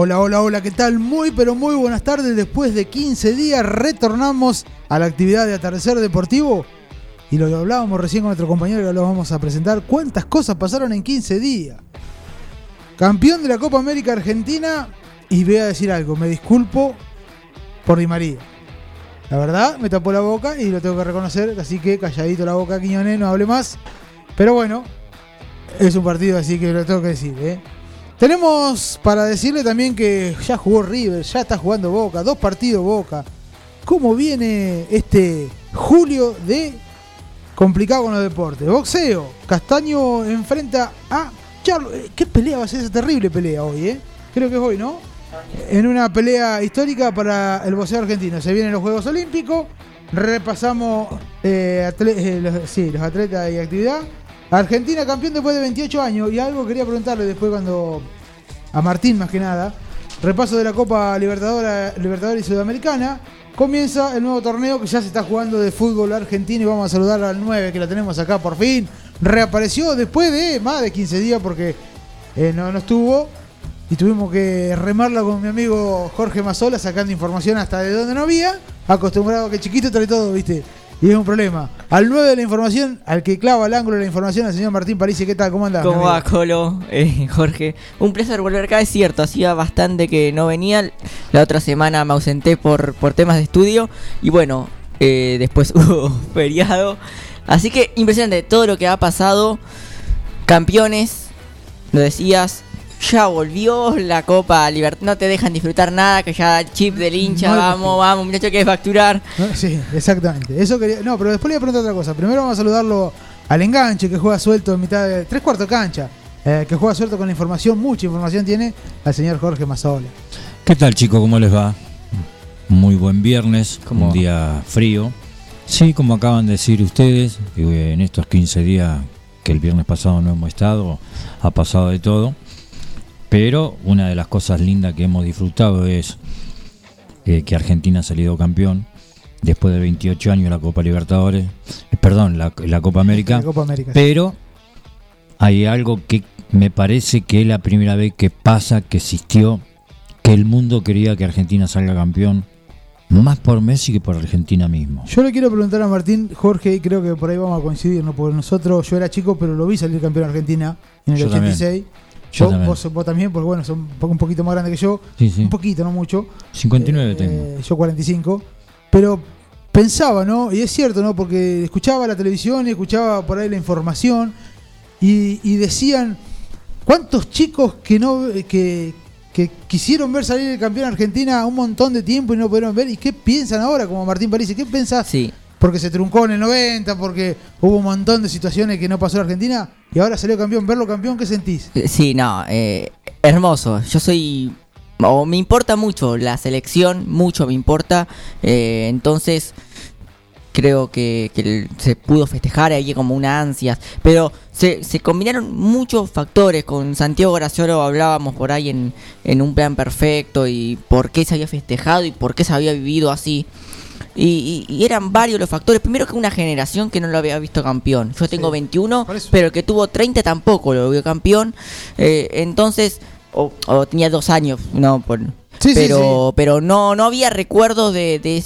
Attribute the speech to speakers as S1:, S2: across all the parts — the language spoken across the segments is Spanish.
S1: Hola, hola, hola, ¿qué tal? Muy, pero muy buenas tardes. Después de 15 días retornamos a la actividad de atardecer deportivo. Y lo hablábamos recién con nuestro compañero que lo vamos a presentar. ¿Cuántas cosas pasaron en 15 días? Campeón de la Copa América Argentina. Y voy a decir algo, me disculpo por Di María. La verdad, me tapó la boca y lo tengo que reconocer. Así que calladito la boca, Quiñones, no hable más. Pero bueno, es un partido, así que lo tengo que decir, ¿eh? Tenemos para decirle también que ya jugó River, ya está jugando Boca, dos partidos Boca. cómo viene este julio de complicado con los deportes. Boxeo, Castaño enfrenta a Charlo. Eh, ¿Qué pelea va a ser esa terrible pelea hoy, eh? Creo que es hoy, ¿no? En una pelea histórica para el boxeo argentino. Se vienen los Juegos Olímpicos. Repasamos eh, eh, sí, los atletas y actividad. Argentina campeón después de 28 años. Y algo quería preguntarle después cuando. A Martín más que nada. Repaso de la Copa Libertadora, y Sudamericana. Comienza el nuevo torneo que ya se está jugando de fútbol argentino y vamos a saludar al 9 que la tenemos acá por fin. Reapareció después de más de 15 días porque eh, no, no estuvo y tuvimos que remarla con mi amigo Jorge Mazola sacando información hasta de donde no había. Acostumbrado que chiquito trae todo, ¿viste? Y es un problema. Al 9 de la información, al que clava el ángulo de la información, al señor Martín París, ¿qué tal? ¿Cómo andás?
S2: ¿Cómo va, Colo? Eh, Jorge. Un placer volver acá, es cierto, hacía bastante que no venía. La otra semana me ausenté por, por temas de estudio. Y bueno, eh, después hubo feriado. Así que impresionante todo lo que ha pasado. Campeones, lo decías, ya volvió la Copa Libertad. No te dejan disfrutar nada, que ya el chip del hincha, vamos, vamos, muchacho, que es facturar.
S1: Sí, exactamente. Eso quería. No, pero después le voy a preguntar otra cosa. Primero vamos a saludarlo al enganche que juega suelto en mitad de. tres cuartos de cancha. Eh, que juega suelto con la información, mucha información tiene al señor Jorge Mazola.
S3: ¿Qué tal, chicos? ¿Cómo les va? Muy buen viernes, como un día frío. Sí, como acaban de decir ustedes, en estos 15 días que el viernes pasado no hemos estado, ha pasado de todo. Pero una de las cosas lindas que hemos disfrutado es eh, que Argentina ha salido campeón después de 28 años la Copa Libertadores, eh, perdón, la, Copa América. pero hay algo que me parece que es la primera vez que pasa, que existió, que el mundo quería que Argentina salga campeón. Más por Messi que por Argentina mismo.
S1: Yo le quiero preguntar a Martín, Jorge, y creo que por ahí vamos a coincidir, ¿no? Porque nosotros, yo era chico, pero lo vi salir campeón Argentina en el 86. Yo, Vos, también, porque bueno, son un poquito más grande que yo. Un poquito, no mucho.
S3: 59 tengo.
S1: Eh, yo 45. Pero pensaba, ¿no? Y es cierto, ¿no? Porque escuchaba la televisión y escuchaba por ahí la información y, decían, ¿cuántos chicos que no que, que quisieron ver salir el campeón Argentina un montón de tiempo y no pudieron ver? ¿Y qué piensan ahora, como Martín París? ¿Qué pensás?
S2: Sí
S1: porque se truncó en el 90, porque hubo un montón de situaciones que no pasó en Argentina y ahora salió campeón. Verlo campeón, ¿qué sentís?
S2: Eh, sí, no, eh, hermoso. Yo soy. O me importa mucho la selección, mucho me importa. Eh, entonces, creo que, se pudo festejar ahí como una ansia. Pero se, se, combinaron muchos factores. Con Santiago Graciolo hablábamos por ahí en, en un plan perfecto y por qué se había festejado y por qué se había vivido así. Y, eran varios los factores. Primero que una generación que no lo había visto campeón. Yo tengo 21, pero el que tuvo 30 tampoco lo vio campeón. Eh, entonces, o, tenía dos años, no, por, pero, pero no, no había recuerdos de, de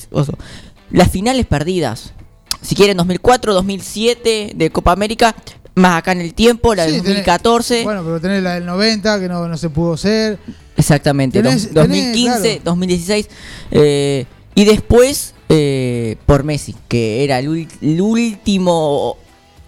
S2: las finales perdidas. Si quieren, 2004, 2007 de Copa América, más acá en el tiempo, la de 2014.
S1: bueno, pero tenés la del 90 que no, no se pudo hacer.
S2: Exactamente, 2015, 2016. Eh, y después eh, por Messi, que era el, último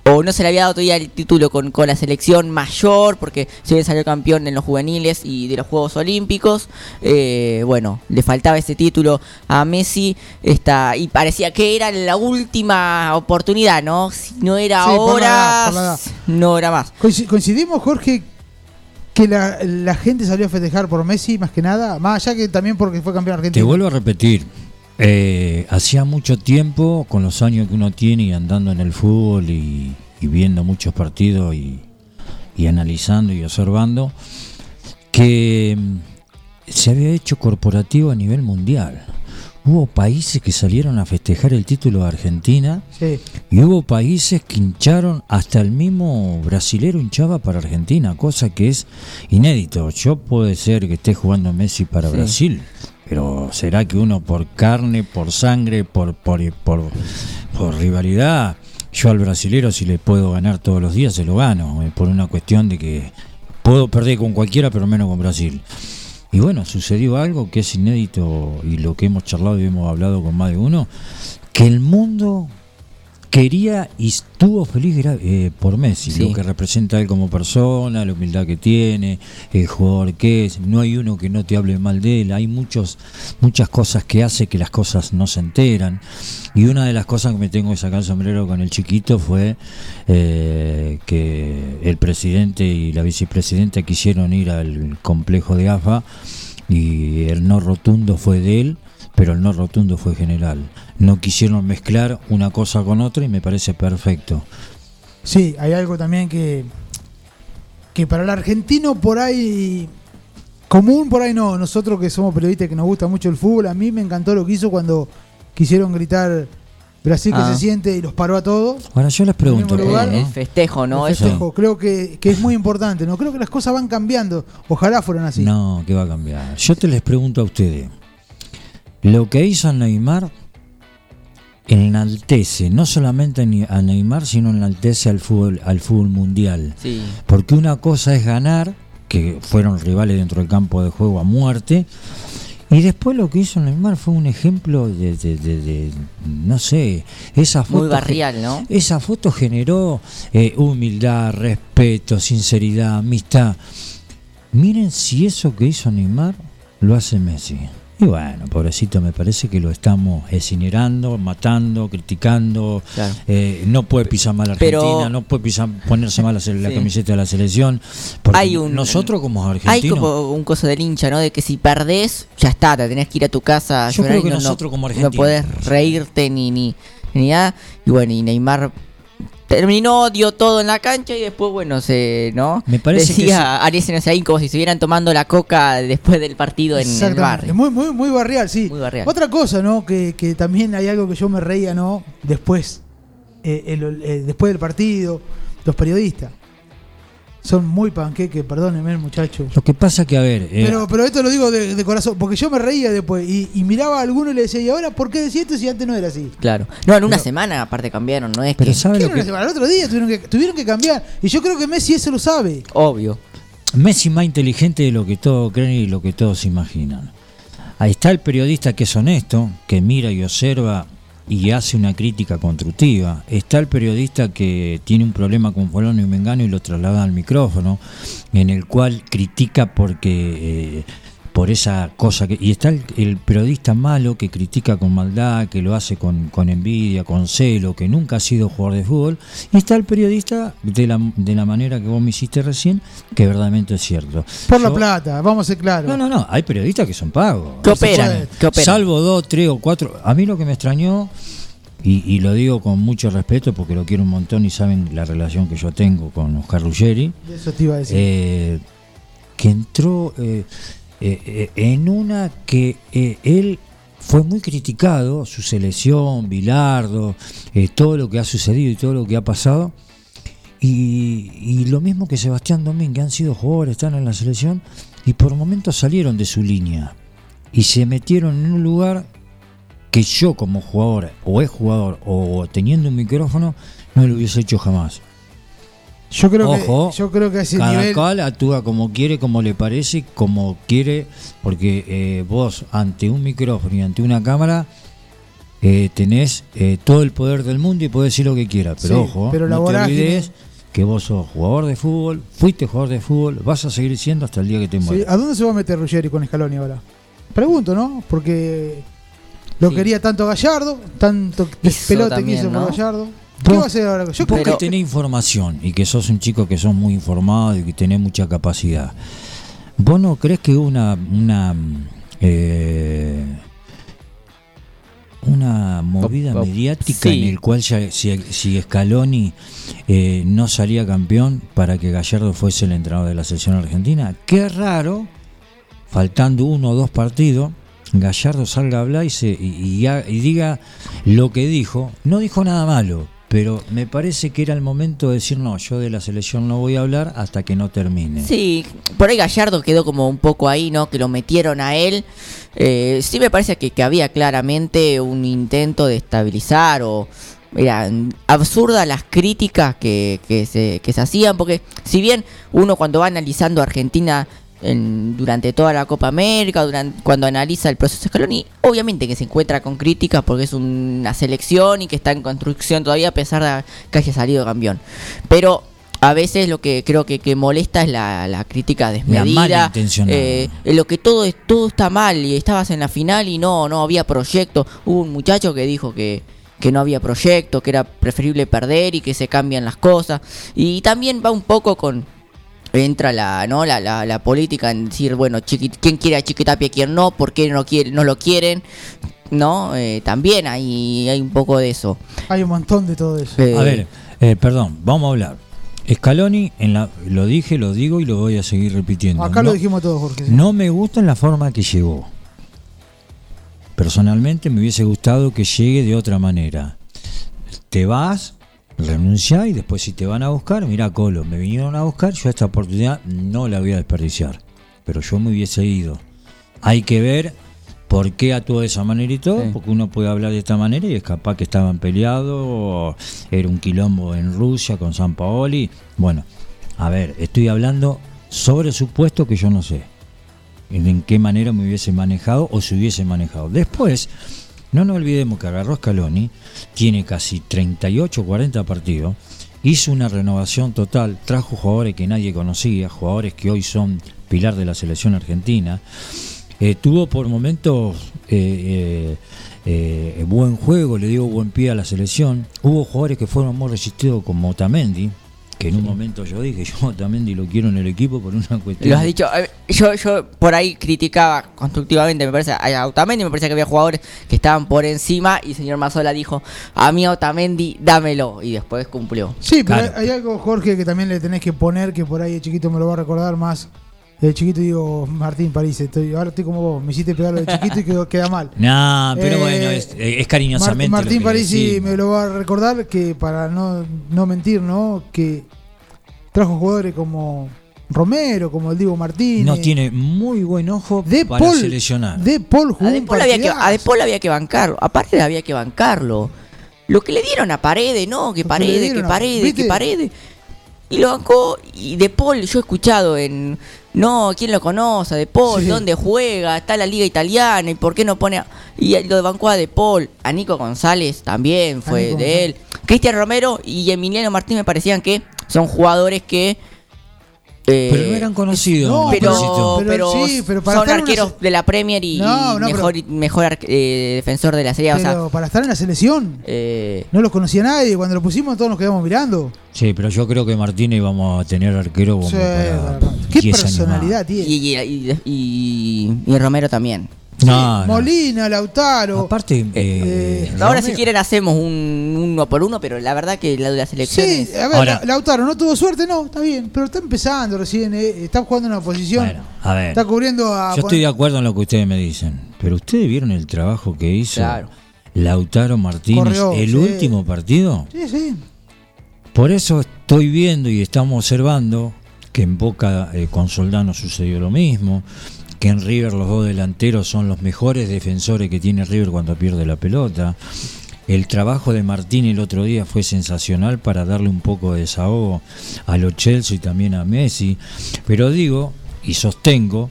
S2: o no se le había dado todavía el título con, con, la selección mayor, porque se había salido campeón en los juveniles y de los Juegos Olímpicos. Eh, bueno, le faltaba ese título a Messi esta, y parecía que era la última oportunidad, ¿no? Si no era ahora, no era más.
S1: Coincidimos, Jorge, que la, la, gente salió a festejar por Messi más que nada, más allá que también porque fue campeón argentino.
S3: Te vuelvo a repetir, eh, hacía mucho tiempo, con los años que uno tiene y andando en el fútbol y, viendo muchos partidos y, analizando y observando, que mm, se había hecho corporativo a nivel mundial. Hubo países que salieron a festejar el título de Argentina y hubo países que hincharon, hasta el mismo brasilero hinchaba para Argentina, cosa que es inédito. Yo puede ser que esté jugando Messi para Brasil, pero ¿será que uno por carne, por sangre, por, por, por, rivalidad, yo al brasilero si le puedo ganar todos los días, se lo gano, eh, por una cuestión de que puedo perder con cualquiera, pero menos con Brasil. Y bueno, sucedió algo que es inédito y lo que hemos charlado y hemos hablado con más de uno, que el mundo quería y estuvo feliz eh, por Messi,
S2: Sí.
S3: lo que representa él como persona, la humildad que tiene, el jugador que es. No hay uno que no te hable mal de él. Hay muchos, muchas cosas que hace que las cosas no se enteran. Y una de las cosas que me tengo que sacar el sombrero con el chiquito fue eh, que el presidente y la vicepresidenta quisieron ir al complejo de AFA y el no rotundo fue de él, pero el no rotundo fue general. No quisieron mezclar una cosa con otra y me parece perfecto.
S1: Sí, hay algo también que, que para el argentino por ahí, común por ahí no, nosotros que somos periodistas que nos gusta mucho el fútbol, a mí me encantó lo que hizo cuando quisieron gritar Brasil que
S2: Ah.
S1: se siente y los paró a todos.
S3: Ahora yo les pregunto,
S1: lugar,
S2: El, el festejo, ¿no?
S1: El
S2: Eso.
S1: festejo, creo que, que es muy importante, ¿no? Creo que las cosas van cambiando. Ojalá fueran así.
S3: no, que va a cambiar. Yo te les pregunto a ustedes, lo que hizo Neymar enaltece no solamente a Neymar, sino enaltece al fútbol, al fútbol mundial.
S2: Sí.
S3: Porque una cosa es ganar, que fueron rivales dentro del campo de juego a muerte, y después lo que hizo Neymar fue un ejemplo de, de- de- de- no sé, esa foto...
S2: Muy barrial, ¿no?
S3: Esa foto generó eh, humildad, respeto, sinceridad, amistad. Miren si eso que hizo Neymar lo hace Messi. Y bueno, pobrecito, me parece que lo estamos incinerando, matando, criticando.
S2: Claro.
S3: Eh, no puede pisar mal a
S2: Pero-
S3: Argentina, no puede pisar, ponerse mal la, la
S2: Sí.
S3: camiseta de la selección. Porque
S2: Hay un-
S3: nosotros como
S2: Hay
S3: argentinos,
S2: como un coso del hincha, ¿no? De que si perdés, ya está, te tenés que ir a tu casa
S3: Yo creo que
S2: no, no-
S3: nosotros como
S2: no
S3: argentinos-
S2: podés reírte ni, ni, ni nada. Y bueno, y Neymar terminó, dio todo en la cancha y después, bueno, se, ¿no?
S3: Me parece que
S2: Decía Aries ahí como si estuvieran tomando la coca después del partido en el barrio.
S1: Muy, muy, muy barrial, sí.
S2: Muy barrial.
S1: Otra cosa, ¿no? Que, que también hay algo que yo me reía, ¿no? Después, eh, el- eh, después del partido, los periodistas son muy panqueque, perdónenme, muchachos.
S3: lo que pasa que, a ver, eh,
S1: Pero, pero esto lo digo de, de corazón, porque yo me reía después y, y miraba a alguno y le decía, ¿y ahora por qué decía esto si antes no era así?
S2: Claro. No, en una
S1: Pero-
S2: semana aparte cambiaron, no es
S3: pero
S2: que...
S3: ¿sabe
S1: ¿Qué
S3: lo que,
S1: semana? El otro día tuvieron que, tuvieron que cambiar. Y yo creo que Messi eso lo sabe.
S2: Obvio.
S3: Messi más inteligente de lo que todos creen y lo que todos imaginan. Ahí está el periodista que es honesto, que mira y observa y hace una crítica constructiva. Está el periodista que tiene un problema con fulano y mengano y lo traslada al micrófono, en el cual critica porque eh, por esa cosa que y está el, el periodista malo que critica con maldad, que lo hace con, con envidia, con celo, que nunca ha sido jugador de fútbol, y está el periodista de la, de la manera que vos me hiciste recién, que verdaderamente es cierto.
S1: Por la plata, vamos a ser claros.
S3: no, no, no, hay periodistas que son pagos.
S2: ¿Qué operan? ¿Qué operan?
S3: Salvo dos, tres o cuatro. A mí lo que me extrañó, y, y lo digo con mucho respeto porque lo quiero un montón y saben la relación que yo tengo con Oscar Ruggeri,
S1: Eso te iba a decir.
S3: eh, que entró eh, en una que eh, él fue muy criticado, su selección, Bilardo, eh, todo lo que ha sucedido y todo lo que ha pasado. Y, y lo mismo que Sebastián Domín, que han sido jugadores, están en la selección y por momentos salieron de su línea y se metieron en un lugar que yo como jugador o es jugador o teniendo un micrófono no lo hubiese hecho jamás.
S1: Yo creo
S3: ojo,
S1: que yo creo que ese
S3: Cada
S1: nivel
S3: cual actúa como quiere, como le parece, como quiere, porque eh, vos ante un micrófono y ante una cámara eh, tenés eh, todo el poder del mundo y podés decir lo que quieras. Pero
S1: Sí,
S3: ojo,
S1: pero la
S3: no te olvides que vos sos jugador de fútbol, fuiste jugador de fútbol, vas a seguir siendo hasta el día que te
S1: Sí,
S3: mueras.
S1: ¿A dónde se va a meter Ruggeri con Scaloni ahora? Pregunto, ¿no? Porque lo
S2: Sí.
S1: quería tanto Gallardo, tanto
S2: Hizo
S1: pelota
S2: también,
S1: que hizo
S2: ¿no?
S1: por Gallardo. ¿Qué va a hacer ahora? Yo
S3: Vos
S1: creo
S3: que tenés información y que sos un chico que sos muy informado y que tenés mucha capacidad, ¿vos no crees que una una eh, una movida
S2: Op- op-
S3: mediática
S2: sí.
S3: en el cual ya, si, si Scaloni eh, no salía campeón para que Gallardo fuese el entrenador de la selección argentina? Qué raro, faltando uno o dos partidos, Gallardo salga a hablar y, se, y, y ha- y diga lo que dijo. No dijo nada malo, pero me parece que era el momento de decir, no, yo de la selección no voy a hablar hasta que no termine.
S2: Sí, por ahí Gallardo quedó como un poco ahí, ¿no? Que lo metieron a él. Eh, sí me parece que, que había claramente un intento de estabilizar o... Mira, absurdas las críticas que, que se, que se hacían, porque si bien uno cuando va analizando Argentina en- durante toda la Copa América, durante, cuando analiza el proceso de Scaloni, obviamente que se encuentra con críticas porque es una selección y que está en construcción todavía a pesar de que haya salido campeón. Pero a veces lo que creo que, que molesta es la, la crítica desmedida, eh, lo que todo todo está mal y estabas en la final y no no había proyecto. Hubo un muchacho que dijo que que no había proyecto, que era preferible perder y que se cambian las cosas. Y también va un poco con entra la no la, la, la política en decir bueno Chiqui- quién quiere a Chiquitapia quién no por qué no quiere no lo quieren no Eh, también hay hay un poco de eso
S1: Hay un montón de todo eso.
S2: Eh,
S3: A ver, eh, perdón, vamos a hablar. Scaloni, en la, lo dije, lo digo y lo voy a seguir repitiendo.
S1: Acá
S3: no,
S1: lo dijimos todos, Jorge. sí.
S3: no me gusta en la forma que llegó. Personalmente me hubiese gustado que llegue de otra manera. Te vas, renunciá y después si te van a buscar, mira Colo, me vinieron a buscar, yo esta oportunidad no la voy a desperdiciar. Pero yo me hubiese ido. Hay que ver por qué actuó de esa manera y todo,
S2: Sí.
S3: porque uno puede hablar de esta manera y es capaz que estaban peleados, era un quilombo en Rusia con San Paoli. Bueno, a ver, estoy hablando sobre supuesto que yo no sé en qué manera me hubiese manejado o se hubiese manejado. Después, no nos olvidemos que agarró Scaloni, tiene casi 38 40 partidos, hizo una renovación total, trajo jugadores que nadie conocía, jugadores que hoy son pilar de la selección argentina, eh, tuvo por momentos eh, eh, eh, buen juego, le dio buen pie a la selección, hubo jugadores que fueron muy resistidos como Otamendi, que en un momento yo dije, yo Otamendi lo quiero en el equipo por una cuestión...
S2: Lo has dicho, eh, yo, yo por ahí criticaba constructivamente, me parece, a Otamendi, me parece que había jugadores que estaban por encima y el señor Mazola dijo, a mí Otamendi, dámelo, y después cumplió.
S1: Sí, pero
S3: Claro.
S1: hay algo, Jorge, que también le tenés que poner, que por ahí el chiquito me lo va a recordar más. El chiquito digo, Martín París, estoy, ahora estoy como vos, me hiciste pegarlo de chiquito y quedó, queda mal.
S3: No, pero
S1: Eh,
S3: bueno, es, cariñosamente.
S1: Martín
S3: decimos.
S1: me lo va a recordar que para no, no mentir, ¿no? Que trajo jugadores como Romero, como el Diego Martínez.
S3: No tiene muy buen ojo
S1: De
S3: para
S1: Paul,
S3: seleccionar.
S1: De Paul jugó
S2: A
S1: un
S2: De Paul había que, a De Paul había que bancarlo, a Paredes había que bancarlo. Lo que le dieron a Paredes, no, que Paredes, que Paredes, que Paredes. Y lo bancó, y De Paul, yo he escuchado en, no, ¿quién lo conoce? De Paul,
S1: Sí.
S2: ¿dónde juega? Está en la liga italiana, ¿y por qué no pone a... Y lo bancó a De Paul, a Nico González también fue de él. Cristian Romero y Emiliano Martín me parecían que son jugadores que... eh,
S3: pero no eran conocidos.
S1: no,
S2: pero,
S1: pero
S2: pero
S1: sí, pero para
S2: son
S1: una
S2: arqueros
S1: se-
S2: de la Premier y,
S1: No, no,
S2: mejor, mejor eh, defensor de la serie. O sea,
S1: Pero para estar en la selección,
S2: eh,
S1: no los conocía nadie. Cuando lo pusimos, todos nos quedamos mirando.
S3: Sí, pero yo creo que Martínez vamos a tener arquero como
S1: Sí,
S3: para
S1: Qué
S3: 10 años
S1: personalidad tiene.
S2: y, y, y- y Romero también.
S3: No, no.
S1: Molina, Lautaro.
S3: Aparte, eh,
S1: eh,
S2: Ahora
S3: Romero-
S2: si quieren hacemos un uno por uno, pero la verdad que la de la selección
S1: Sí,
S2: es-
S1: a ver,
S3: Ahora-
S1: La- Lautaro no tuvo suerte, no, está bien, pero está empezando recién, eh, está jugando en una posición,
S3: Bueno, a ver.
S1: está cubriendo a...
S3: Yo estoy de acuerdo en lo que ustedes me dicen, pero ustedes vieron el trabajo que hizo
S2: Claro.
S3: Lautaro Martínez
S1: Corrió,
S3: el
S1: sí.
S3: último partido.
S1: Sí, sí.
S3: Por eso estoy viendo y estamos observando que en Boca eh, con Soldano sucedió lo mismo, que en River los dos delanteros son los mejores defensores que tiene River cuando pierde la pelota. El trabajo de Martín el otro día fue sensacional para darle un poco de desahogo a los Chelsea y también a Messi. Pero digo y sostengo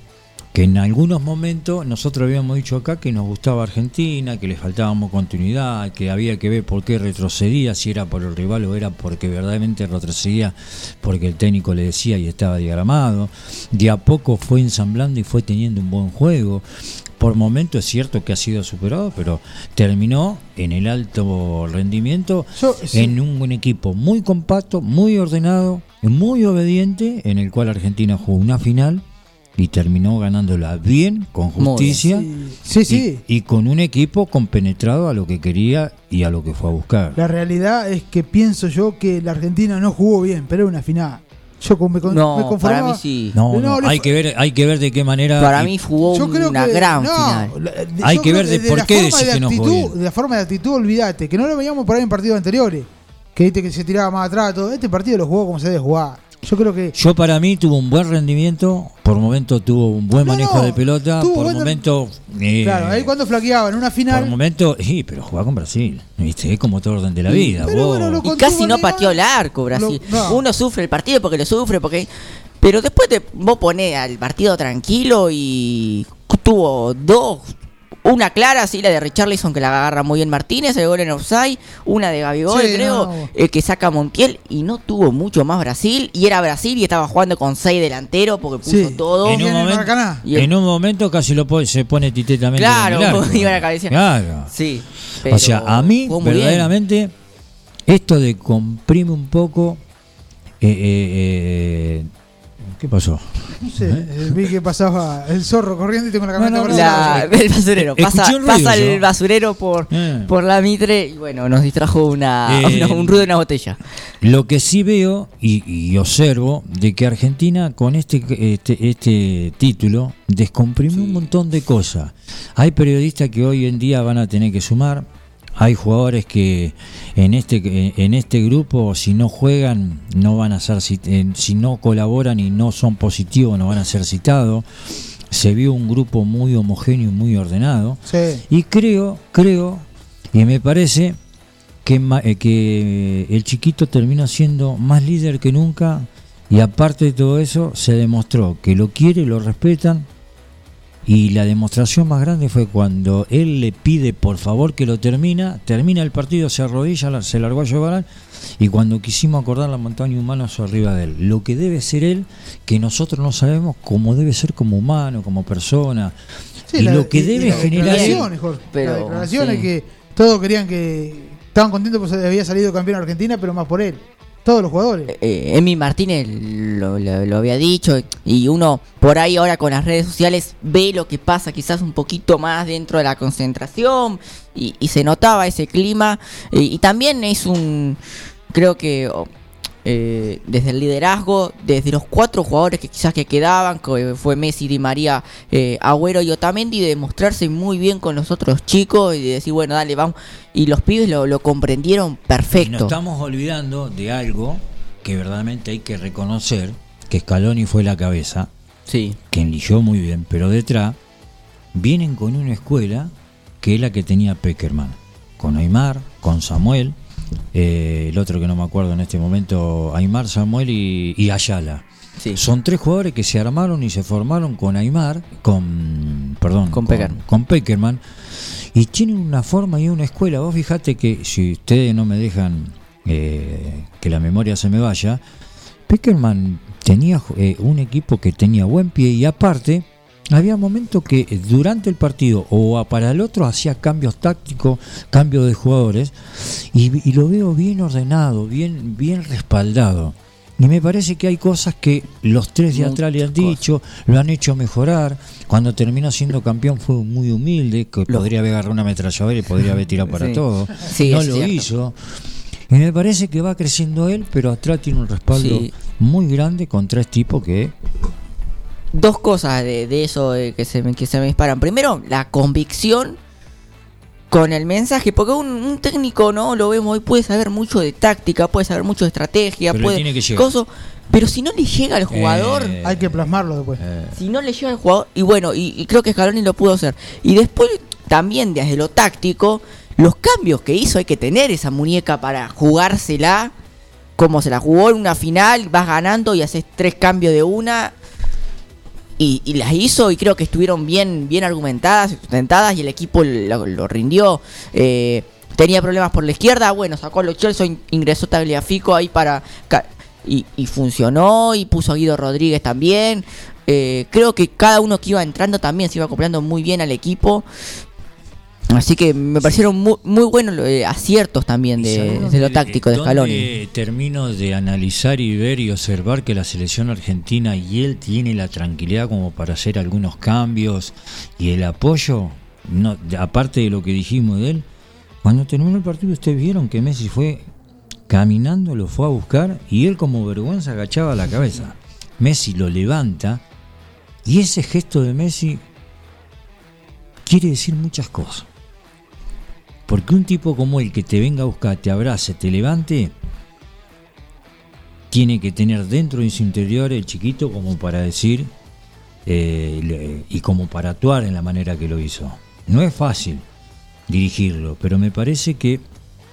S3: que en algunos momentos nosotros habíamos dicho acá que nos gustaba Argentina, que le faltábamos continuidad, que había que ver por qué retrocedía, si era por el rival o era porque verdaderamente retrocedía porque el técnico le decía y estaba diagramado. De a poco fue ensamblando y fue teniendo un buen juego. Por momentos es cierto que ha sido superado, pero terminó en el alto rendimiento
S1: sí.
S3: en un buen equipo muy compacto, muy ordenado, muy obediente, en el cual Argentina jugó una final y terminó ganándola bien, con justicia.
S1: Sí, sí.
S3: Y, y con un equipo compenetrado a lo que quería y a lo que fue a buscar.
S1: La realidad es que pienso yo que la Argentina no jugó bien, pero era una final. Yo me, con- me
S2: No,
S1: conformaba-
S2: para mí sí.
S3: No,
S1: No,
S3: no,
S1: le
S3: hay que ver, hay que ver de qué manera.
S2: Para
S3: y-
S2: mí jugó
S1: Yo creo
S2: una
S1: que
S2: gran
S1: no,
S2: final.
S1: la-
S3: Hay que ver de por qué decís
S1: de
S3: que no jugó bien.
S1: De la forma de actitud, olvídate, que no lo veíamos por ahí en partidos anteriores. Que viste que se tiraba más atrás, todo. Este partido lo jugó como se debe jugar. Yo creo que
S3: Yo para mí tuvo un buen rendimiento, por momento tuvo un buen
S1: No,
S3: manejo
S1: no,
S3: de pelota, por
S1: buen-
S3: momento... eh,
S1: Claro, ahí cuando flaqueaba en una
S3: Por
S1: final.
S3: momento, sí, pero jugaba con Brasil, ¿viste? Es como todo orden de la vida.
S1: Pero bueno,
S2: Y casi no pateó el arco Brasil.
S1: Lo- no.
S2: Uno sufre el partido porque lo sufre, porque Pero después te, vos ponés al partido tranquilo y tuvo dos, una clara, sí, la de Richarlison que la agarra muy bien Martínez, el gol en offside, una de Gabigol,
S1: Sí,
S2: creo,
S1: no.
S2: eh, que saca Montiel y no tuvo mucho más Brasil y era Brasil y estaba jugando con seis delanteros porque puso
S1: Sí.
S2: todo.
S3: En un, momento,
S1: Maracaná.
S2: Y el-
S3: en un momento casi lo pone- se pone Tite también.
S2: Claro,
S3: en el arco.
S2: iba a la cabeza.
S3: Claro.
S2: Sí.
S3: o sea, a mí,
S2: bien.
S3: verdaderamente, esto de comprime un poco. eh, eh, eh, ¿Qué pasó?
S1: No sé, eh, vi que pasaba el zorro corriendo y tengo la camioneta
S3: No, no,
S1: por
S2: La- el basurero,
S3: Escuché
S2: pasa,
S3: un ruido
S2: pasa el
S3: yo.
S2: basurero por,
S3: Eh.
S2: por la mitre y bueno, nos distrajo una,
S3: Eh,
S2: una- un ruido de una botella.
S3: Lo que sí veo y, y observo de que Argentina con este, este, este título descomprimió un montón de cosas. Hay periodistas que hoy en día van a tener que sumar. Hay jugadores que en este en este grupo si no juegan no van a ser si no colaboran y no son positivos no van a ser citados. Se vio un grupo muy homogéneo y muy ordenado.
S1: Sí.
S3: Y creo, creo, y me parece que, eh, que el chiquito termina siendo más líder que nunca y aparte de todo eso se demostró que lo quiere, lo respetan y la demostración más grande fue cuando él le pide por favor que lo termina, termina el partido, se arrodilla, la- se largó a llorar y cuando quisimos acordar la montaña humana arriba de él. Lo que debe ser él, que nosotros no sabemos cómo debe ser como humano, como persona.
S1: Sí,
S3: y
S1: la-
S3: lo que
S1: y-
S3: debe
S1: y
S3: generar él-
S1: declaraciones, Jorge,
S2: Pero,
S1: las declaraciones
S2: sí.
S1: que todos querían que estaban contentos porque había salido campeón Argentina, pero más por él. Todos los jugadores.
S2: Eh, Emi Martínez lo, había dicho y uno por ahí ahora con las redes sociales ve lo que pasa quizás un poquito más dentro de la concentración y, se notaba ese clima eh, y también es un creo que eh, desde el liderazgo desde los cuatro jugadores que quizás que quedaban que fue Messi, Di María, eh, Agüero y Otamendi de mostrarse muy bien con los otros chicos y de decir bueno dale vamos y los pibes lo, lo comprendieron
S3: Y nos
S2: perfecto.
S3: estamos olvidando de algo que verdaderamente hay que reconocer, que Scaloni fue la cabeza,
S2: sí.
S3: que enlilló muy bien, pero detrás vienen con una escuela que es la que tenía Peckerman, con Aymar, con Samuel, eh, el otro que no me acuerdo en este momento, Aymar, Samuel y, y Ayala.
S2: sí
S3: Son tres jugadores que se armaron y se formaron con Aymar, con perdón,
S2: Con Peckerman.
S3: con Peckerman, y tienen una forma y una escuela. Vos fijate que si ustedes no me dejan eh, que la memoria se me vaya, Peckerman tenía eh, un equipo que tenía buen pie y aparte había momentos que durante el partido o para el otro hacía cambios tácticos, cambios de jugadores y, y lo veo bien ordenado, bien, bien respaldado. Y me parece que hay cosas que los tres de atrás le han dicho, lo han hecho mejorar. Cuando terminó siendo campeón fue muy humilde, que podría haber agarrado una ametralladora y podría haber tirado para
S2: Sí.
S3: todo.
S2: Sí,
S3: no lo
S2: cierto.
S3: hizo. Y me parece que va creciendo él, pero atrás tiene un respaldo
S2: Sí.
S3: muy grande con tres tipos que
S2: dos cosas de, de eso eh, que, se me, que se me disparan. Primero, la convicción con el mensaje, porque un, un técnico, ¿no? Lo vemos hoy, puede saber mucho de táctica, puede saber mucho de estrategia,
S3: Pero le
S2: puede...
S3: tiene que llegar.
S2: coso, pero si no le llega al jugador...
S3: Eh,
S1: Hay que plasmarlo después.
S3: eh,
S2: Si no le llega al jugador, y bueno, y, y creo que Scaloni lo pudo hacer. Y después, también desde lo táctico, los cambios que hizo, hay que tener esa muñeca para jugársela, como se la jugó en una final, vas ganando y haces tres cambios de una. Y, las hizo y creo que estuvieron bien, bien argumentadas, sustentadas y el equipo lo, lo rindió. Eh, tenía problemas por la izquierda, bueno, sacó a Chelsea, ingresó Tagliafico ahí para... Y, y funcionó y puso a Guido Rodríguez también. Eh, creo que cada uno que iba entrando también se iba acoplando muy bien al equipo. Así que me parecieron muy, muy buenos eh, aciertos también
S3: ¿y
S2: de, lo táctico de Scaloni.
S3: termino de analizar y ver y observar que la selección argentina y él tiene la tranquilidad como para hacer algunos cambios y el apoyo, no, aparte de lo que dijimos de él, cuando terminó el partido ustedes vieron que Messi fue caminando, lo fue a buscar y él como vergüenza agachaba la cabeza. Messi lo levanta y ese gesto de Messi quiere decir muchas cosas. Porque un tipo como él que te venga a buscar, te abrace, te levante, tiene que tener dentro de su interior el chiquito como para decir eh, y como para actuar en la manera que lo hizo. No es fácil dirigirlo, pero me parece que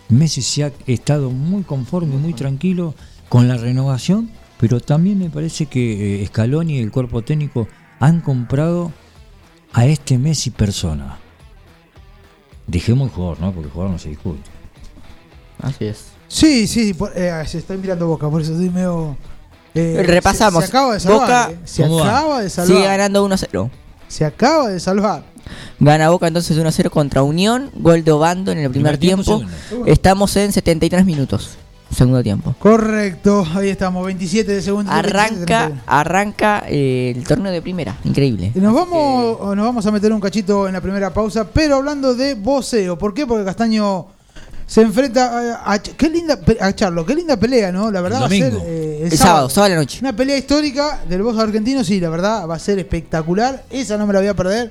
S3: Messi se ha estado muy conforme, muy tranquilo con la renovación pero también me parece que eh, Scaloni y el cuerpo técnico han comprado a este Messi persona. Dejemos el jugador, ¿no? Porque el jugador no se discute.
S2: Así es.
S1: Sí, sí, por- eh, se está mirando Boca, por eso estoy medio... eh,
S2: Repasamos.
S1: Se, se acaba de salvar.
S2: Boca-
S1: eh, se
S3: ¿Cómo va?
S1: acaba de salvar.
S2: Sigue ganando 1-0.
S1: Se acaba de salvar.
S2: Gana Boca entonces 1-0 contra Unión. Gol de Obando en el primer,
S3: Primer tiempo,
S2: tiempo. Estamos en 73 minutos. Segundo tiempo.
S1: Correcto, ahí estamos, 27 de segundo. tiempo, 27 de
S2: Arranca,
S1: 31.
S2: arranca eh, el torneo de primera. Increíble.
S1: Nos vamos, nos vamos a meter un cachito en la primera pausa, pero hablando de voceo. ¿Por qué? Porque Castaño se enfrenta a, a- qué linda a Charlo, qué linda pelea, ¿no? La verdad
S3: El
S1: va a ser
S3: domingo.
S1: eh,
S2: El sábado, sábado a la noche.
S1: Una pelea histórica del boxeo argentino, sí, la verdad va a ser espectacular. Esa no me la voy a perder.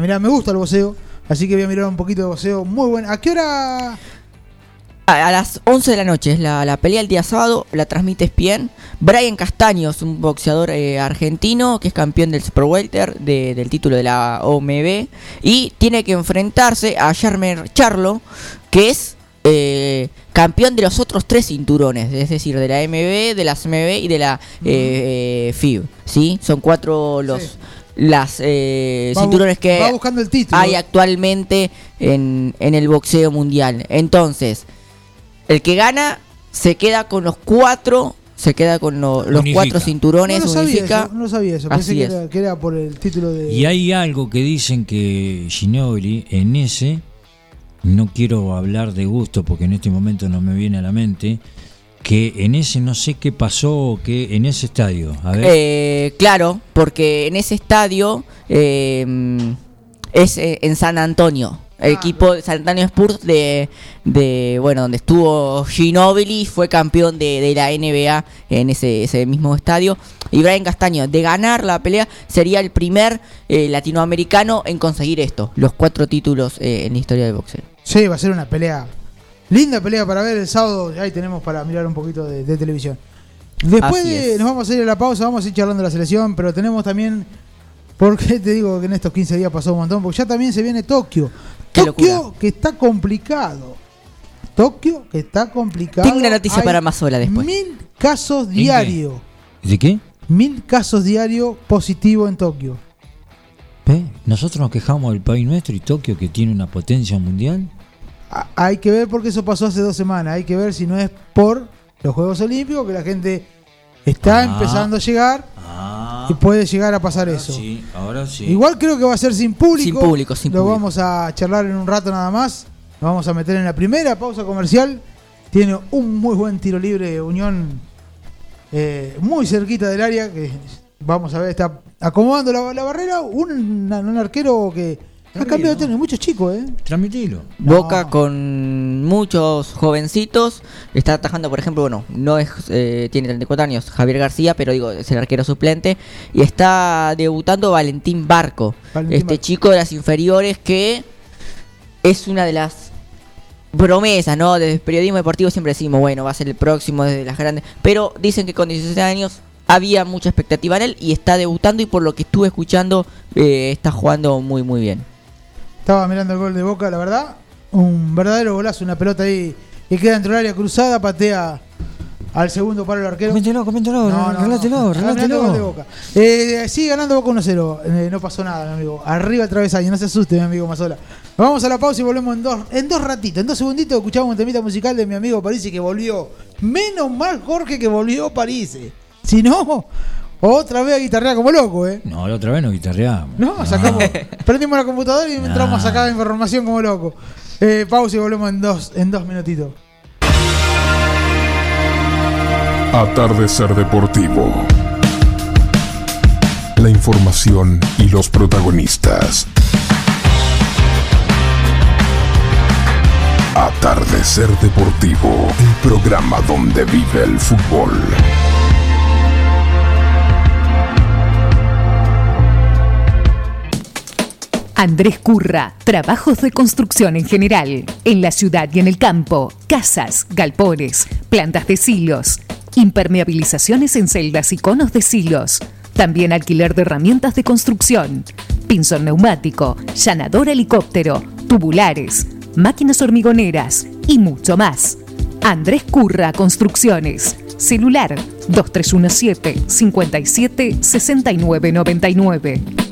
S1: Mirá, me gusta el voceo, así que voy a mirar un poquito de voceo. Muy bueno. ¿A qué hora?
S2: A, a las 11 de la noche es la, la pelea el día sábado, la transmite ESPN. Brian Castaños, un boxeador eh, argentino que es campeón del Super Welter de- del título de la OMB y tiene que enfrentarse a Jarmer Charlo, que es eh, campeón de los otros tres cinturones, es decir, de la MB, de la CMB y de la eh, eh, FIB. ¿sí? Son cuatro los
S1: Sí.
S2: las eh, cinturones que
S1: va buscando el título.
S2: hay actualmente en, en el boxeo mundial. Entonces, el que gana se queda con los cuatro, se queda con lo- los
S3: Unifica.
S2: cuatro cinturones,
S1: no lo sabía eso, no sabía eso. Pensé
S2: Así
S1: que
S2: es.
S1: era, que era por el título de.
S3: Y hay algo que dicen que Ginobili en ese, no quiero hablar de gusto porque en este momento no me viene a la mente, que en ese no sé qué pasó, que en ese estadio, a ver,
S2: Eh, claro, porque en ese estadio eh, es eh, en San Antonio. El
S1: Ah,
S2: equipo de San Antonio Spurs de, de, bueno, donde estuvo Ginobili, fue campeón de, de la NBA en ese, ese mismo estadio. Y Brian Castaño, de ganar la pelea, sería el primer eh, latinoamericano en conseguir esto, los cuatro títulos eh, en la historia del boxeo.
S1: Sí, va a ser una pelea. Linda pelea para ver el sábado. Ahí tenemos para mirar un poquito de, de televisión. Después de. Nos vamos a ir a la pausa, vamos a ir charlando de la selección, pero tenemos también. ¿Por qué te digo que en estos 15 días pasó un montón? Porque ya también se viene Tokio. Tokio que está complicado. Tokio que está complicado.
S2: Tengo una noticia
S1: Hay
S2: para Mazola después.
S1: Mil casos diarios.
S3: ¿de qué?
S1: Mil casos diarios positivos en Tokio.
S3: ¿Ve? Nosotros nos quejamos del país nuestro y Tokio que tiene una potencia mundial.
S1: Hay que ver porque eso pasó hace dos semanas. Hay que ver si no es por los Juegos Olímpicos que la gente está
S3: Ah.
S1: empezando a llegar
S3: Ah,
S1: y puede llegar a pasar eso.
S3: sí, ahora sí.
S1: Igual creo que va a ser sin público.
S2: Sin público, sin
S1: Lo
S2: público.
S1: vamos a charlar en un rato nada más. Nos vamos a meter en la primera pausa comercial. Tiene un muy buen tiro libre Unión eh, muy cerquita del área. Que vamos a ver, está acomodando la, la barrera. Un, un arquero que ha cambiado de. Muchos chicos, ¿eh?
S3: Transmitilo.
S1: No.
S2: Boca con muchos jovencitos. Está atajando, por ejemplo, bueno, no es eh, tiene 34 años Javier García, pero digo, es el arquero suplente. Y está debutando Valentín Barco.
S1: Valentín
S2: este
S1: Barco.
S2: chico de las inferiores que es una de las promesas, ¿no? Desde el periodismo deportivo siempre decimos, bueno, va a ser el próximo desde las grandes. Pero dicen que con 16 años había mucha expectativa en él y está debutando y por lo que estuve escuchando eh, está jugando muy, muy bien.
S1: Estaba mirando el gol de Boca, la verdad. Un verdadero golazo, una pelota ahí que queda dentro del área cruzada, patea al segundo palo el arquero.
S3: Coméntelo, coméntelo,
S1: gol de
S3: relátelo.
S1: Boca. Eh, sigue ganando Boca 1-0. Eh, no pasó nada, mi amigo. Arriba el travesaño, no se asuste, mi amigo Mazola. Vamos a la pausa y volvemos en dos, en dos ratitos. En dos segunditos escuchamos un temita musical de mi amigo París que volvió. Menos mal, Jorge, que volvió París. Si no, otra vez a guitarrear como loco, ¿eh?
S3: No, la otra vez no guitarreamos.
S1: No, sacamos, prendimos la computadora y entramos a sacar información como loco. Eh, pausa y volvemos en dos, en dos minutitos.
S4: Atardecer Deportivo. La información y los protagonistas. Atardecer Deportivo, el programa donde vive el fútbol.
S5: Andrés Curra, trabajos de construcción en general, en la ciudad y en el campo, casas, galpones, plantas de silos, impermeabilizaciones en celdas y conos de silos, también alquiler de herramientas de construcción, pinzón neumático, llanador helicóptero, tubulares, máquinas hormigoneras y mucho más. Andrés Curra Construcciones, Celular 2317 57 69 99.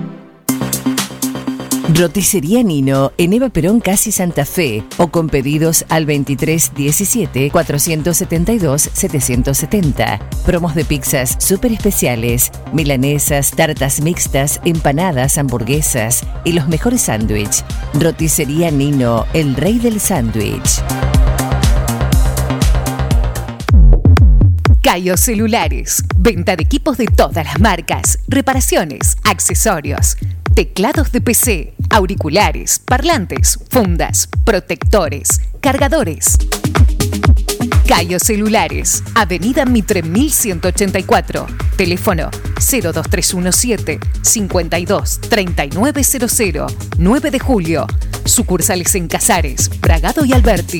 S6: Roticería Nino en Eva Perón Casi Santa Fe o con pedidos al 2317 472 770. Promos de pizzas súper especiales, milanesas, tartas mixtas, empanadas, hamburguesas y los mejores sándwiches. Roticería Nino, el rey del sándwich.
S5: Cayo Celulares. Venta de equipos de todas las marcas. Reparaciones, accesorios, teclados de PC, auriculares, parlantes, fundas, protectores, cargadores. Cayo Celulares, Avenida Mitre 1184, teléfono 02317 52 3900, 9 de julio. Sucursales en Casares, Bragado y Alberti.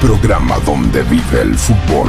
S7: Programa donde vive el fútbol.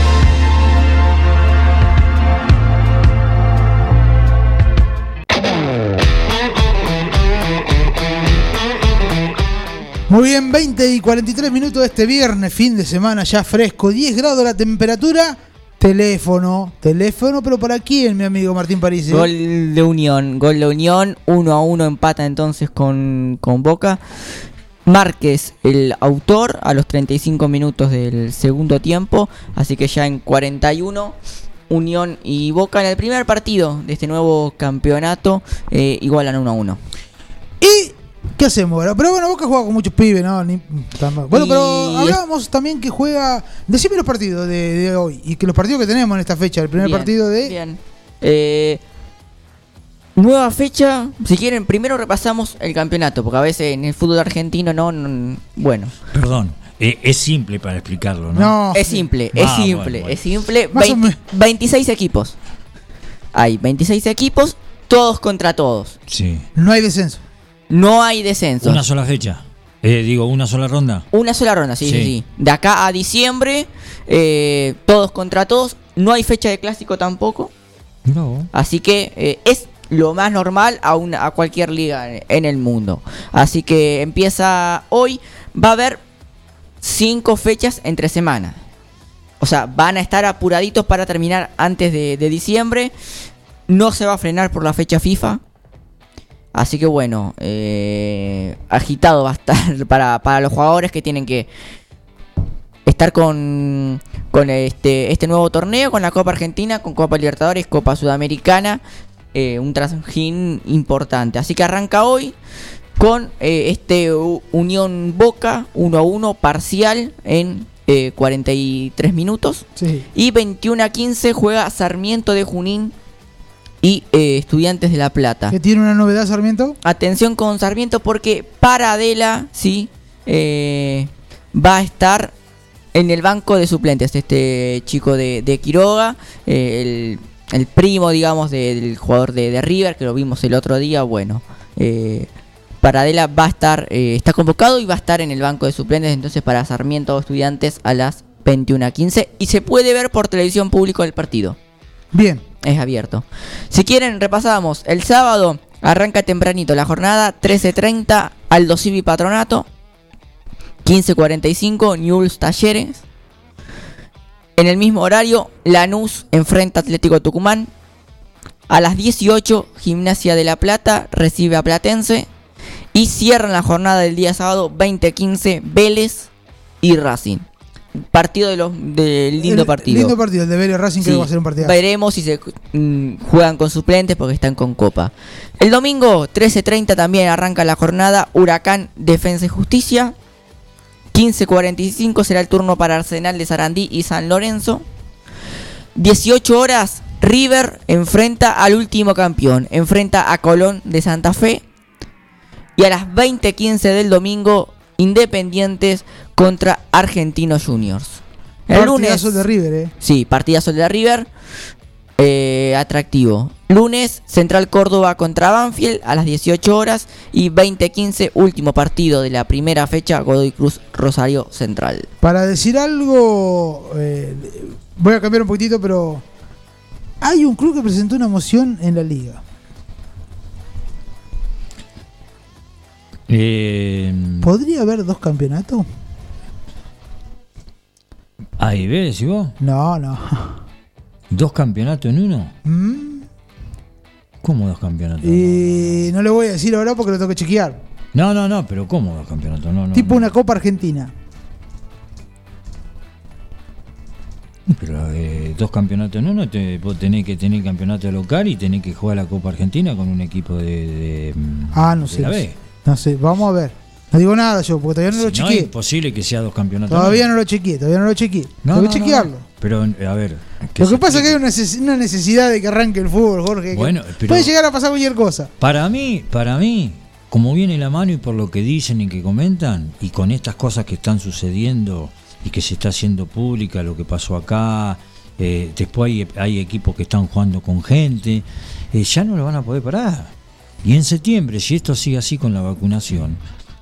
S1: Muy bien, 20 y 43 minutos de este viernes, fin de semana ya fresco, 10 grados la temperatura. Teléfono, teléfono, pero ¿para quién, mi amigo Martín París?
S2: Gol de Unión, gol de Unión, 1 a 1 empata entonces con, con Boca. Márquez, el autor, a los 35 minutos del segundo tiempo, así que ya en 41 Unión y Boca en el primer partido de este nuevo campeonato eh, igualan 1 a 1.
S1: ¿Y qué hacemos ahora? Pero bueno, Boca juega con muchos pibes, ¿no? Ni- bueno,
S2: Y
S1: pero hablábamos también que juega. Decime los partidos de, de hoy y que los partidos que tenemos en esta fecha. El primer
S2: Bien,
S1: partido de.
S2: Bien. Eh, nueva fecha. Si quieren, primero repasamos el campeonato, porque a veces en el fútbol argentino no. no- bueno,
S3: Perdón, eh, es simple para explicarlo, ¿no?
S1: No,
S2: es simple, es
S3: Ah,
S2: simple,
S3: bueno, bueno.
S2: es simple.
S1: Más o
S2: 20
S1: menos.
S2: 26 equipos. Hay 26 equipos, todos contra todos.
S3: Sí.
S1: no hay descenso.
S2: No hay descenso.
S3: Una sola fecha. Eh, digo, una sola ronda.
S2: Una sola ronda, sí, sí,
S3: Sí.
S2: sí. De acá a diciembre, eh, todos contra todos. No hay fecha de clásico tampoco.
S3: No.
S2: Así que eh, es lo más normal a, una, a cualquier liga en el mundo. Así que empieza hoy, va a haber cinco fechas entre semanas. O sea, van a estar apuraditos para terminar antes de, de diciembre. No se va a frenar por la fecha FIFA. Así que bueno, eh, agitado va a estar para, para los jugadores que tienen que estar con, con este, este nuevo torneo, con la Copa Argentina, con Copa Libertadores, Copa Sudamericana, eh, un trajín importante. Así que arranca hoy con eh, este Unión Boca 1 a 1 parcial en eh, 43 minutos.
S1: Sí.
S2: Y 21 a 15 juega Sarmiento de Junín y eh, Estudiantes de La Plata.
S1: ¿Que tiene una novedad, Sarmiento?
S2: Atención con Sarmiento porque Paradela, sí, eh, va a estar en el banco de suplentes. Este chico de, de Quiroga, eh, el, el primo, digamos, de- del jugador de, de River, que lo vimos el otro día. Bueno, Paradela va a estar, está convocado y va a estar en el banco de suplentes. Entonces, para Sarmiento Estudiantes a las 21 a 15. Y se puede ver por televisión público el partido.
S1: Bien.
S2: Es abierto. Si quieren, repasamos. El sábado arranca tempranito la jornada. 13.30 Aldo Civi Patronato. 15.45 Newell's Talleres. En el mismo horario, Lanús enfrenta Atlético Tucumán. A las 18, Gimnasia de la Plata recibe a Platense. Y cierran la jornada del día sábado 20.15 Vélez y Racing. Partido de los del lindo
S1: El-
S2: partido.
S1: Lindo partido. El de Vélez Racing creo que va a ser un partido.
S2: Veremos si se mm, juegan con suplentes porque están con Copa. El domingo 13.30 también arranca la jornada Huracán Defensa y Justicia. 15.45 será el turno para Arsenal de Sarandí y San Lorenzo. 18 horas River enfrenta al último campeón. Enfrenta a Colón de Santa Fe. Y a las 20.15 del domingo Independientes contra Argentinos Juniors. El lunes
S1: Partidazo de River, eh.
S2: Sí, partidazo de River. eh, atractivo. Lunes, Central Córdoba contra Banfield a las 18 horas. Y 20-15, último partido de la primera fecha, Godoy Cruz Rosario Central.
S1: Para decir algo, eh, voy a cambiar un poquitito, pero hay un club que presentó una moción en la liga.
S3: Eh,
S1: ¿Podría haber dos campeonatos?
S3: ahí ves, ¿y vos?
S1: No, no.
S3: ¿Dos campeonatos en uno?
S1: Mm,
S3: ¿Cómo dos campeonatos?
S1: Y no le voy a decir ahora porque lo tengo que chequear.
S3: No, no, no, pero ¿cómo dos campeonatos? No, no,
S1: tipo
S3: no.
S1: una Copa Argentina.
S3: Pero eh, dos campeonatos en uno, te, vos tenés que tener campeonato local y tenés que jugar la Copa Argentina con un equipo de, de,
S1: Ah, no
S3: de
S1: sé.
S3: la
S1: No
S3: B.
S1: No sé, vamos a ver. No digo nada yo, porque todavía no lo
S3: Si no, es
S1: chequeé.
S3: imposible que sea dos campeonatos.
S1: Todavía no lo chequeé, todavía no lo chequeé.
S3: No,
S1: tengo
S3: no,
S1: que
S3: no,
S1: chequearlo.
S3: no. Pero, a ver.
S1: Lo que pasa es que hay una neces- una necesidad de que arranque el fútbol, Jorge.
S3: Bueno, pero-
S1: Puede llegar a pasar cualquier cosa.
S3: Para mí, para mí, como viene la mano y por lo que dicen y que comentan, y con estas cosas que están sucediendo y que se está haciendo pública, lo que pasó acá, eh, después hay, hay equipos que están jugando con gente, eh, ya no lo van a poder parar. Y en septiembre, si esto sigue así con la vacunación,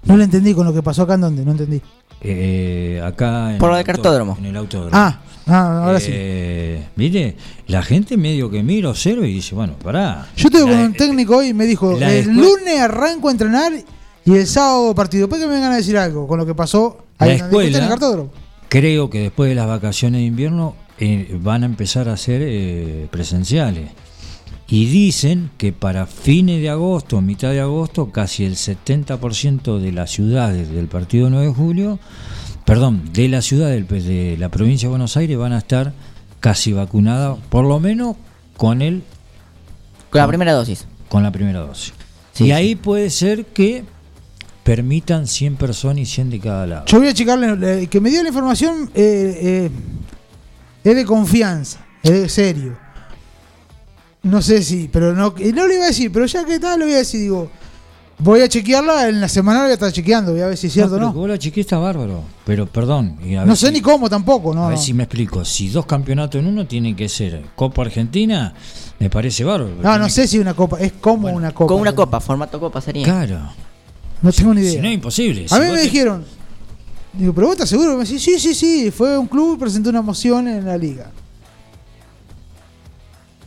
S1: No lo entendí con lo que pasó acá en donde, no entendí.
S3: eh, acá en
S2: Por lo
S3: auto-
S2: cartódromo.
S3: En el autódromo.
S1: Ah, ah, ahora sí.
S3: Eh, Mire, la gente medio que mira, observa y dice, bueno, pará.
S1: Yo estuve
S3: La-
S1: con un técnico hoy y me dijo,
S3: la
S1: el lunes arranco a entrenar y el sábado partido. Después que me vengan a decir algo con lo que pasó
S3: La
S1: ahí en donde
S3: escuela-
S1: en el cartódromo.
S3: Creo que después de las vacaciones de invierno eh, van a empezar a ser eh, presenciales. Y dicen que para fines de agosto, mitad de agosto, casi el 70% de las ciudades del partido 9 de julio, perdón, de la ciudad del- de la provincia de Buenos Aires van a estar casi vacunadas, por lo menos con el
S2: Con la primera dosis.
S3: con la primera dosis.
S2: Sí,
S3: y
S2: sí.
S3: ahí puede ser que permitan 100 personas y 100 de cada lado.
S1: Yo voy a checarle, el que me dio la información eh, eh, es de confianza, es de serio. No sé si, pero no, y no le iba a decir, pero ya que está, le voy a decir, digo, voy a chequearla, en la semana voy a estar chequeando, voy a ver si es cierto o
S3: pero
S1: no.
S3: vos la chiquita bárbaro. Pero perdón. y a
S1: No
S3: ver
S1: sé
S3: si-
S1: ni cómo tampoco, no.
S3: A ver
S1: no.
S3: si me explico. Si dos campeonatos en uno tienen que ser Copa Argentina, me parece bárbaro.
S1: No, no
S3: que-
S1: sé si una copa, es como
S3: Bueno,
S1: una copa.
S2: Con una copa, formato copa sería.
S3: Claro.
S1: No tengo ni
S3: Si
S1: idea.
S3: no es imposible.
S1: A
S3: Si
S1: mí me
S3: te-
S1: dijeron, digo, pero vos estás seguro, me decís, sí, sí, sí, fue un club y presentó una moción en la liga.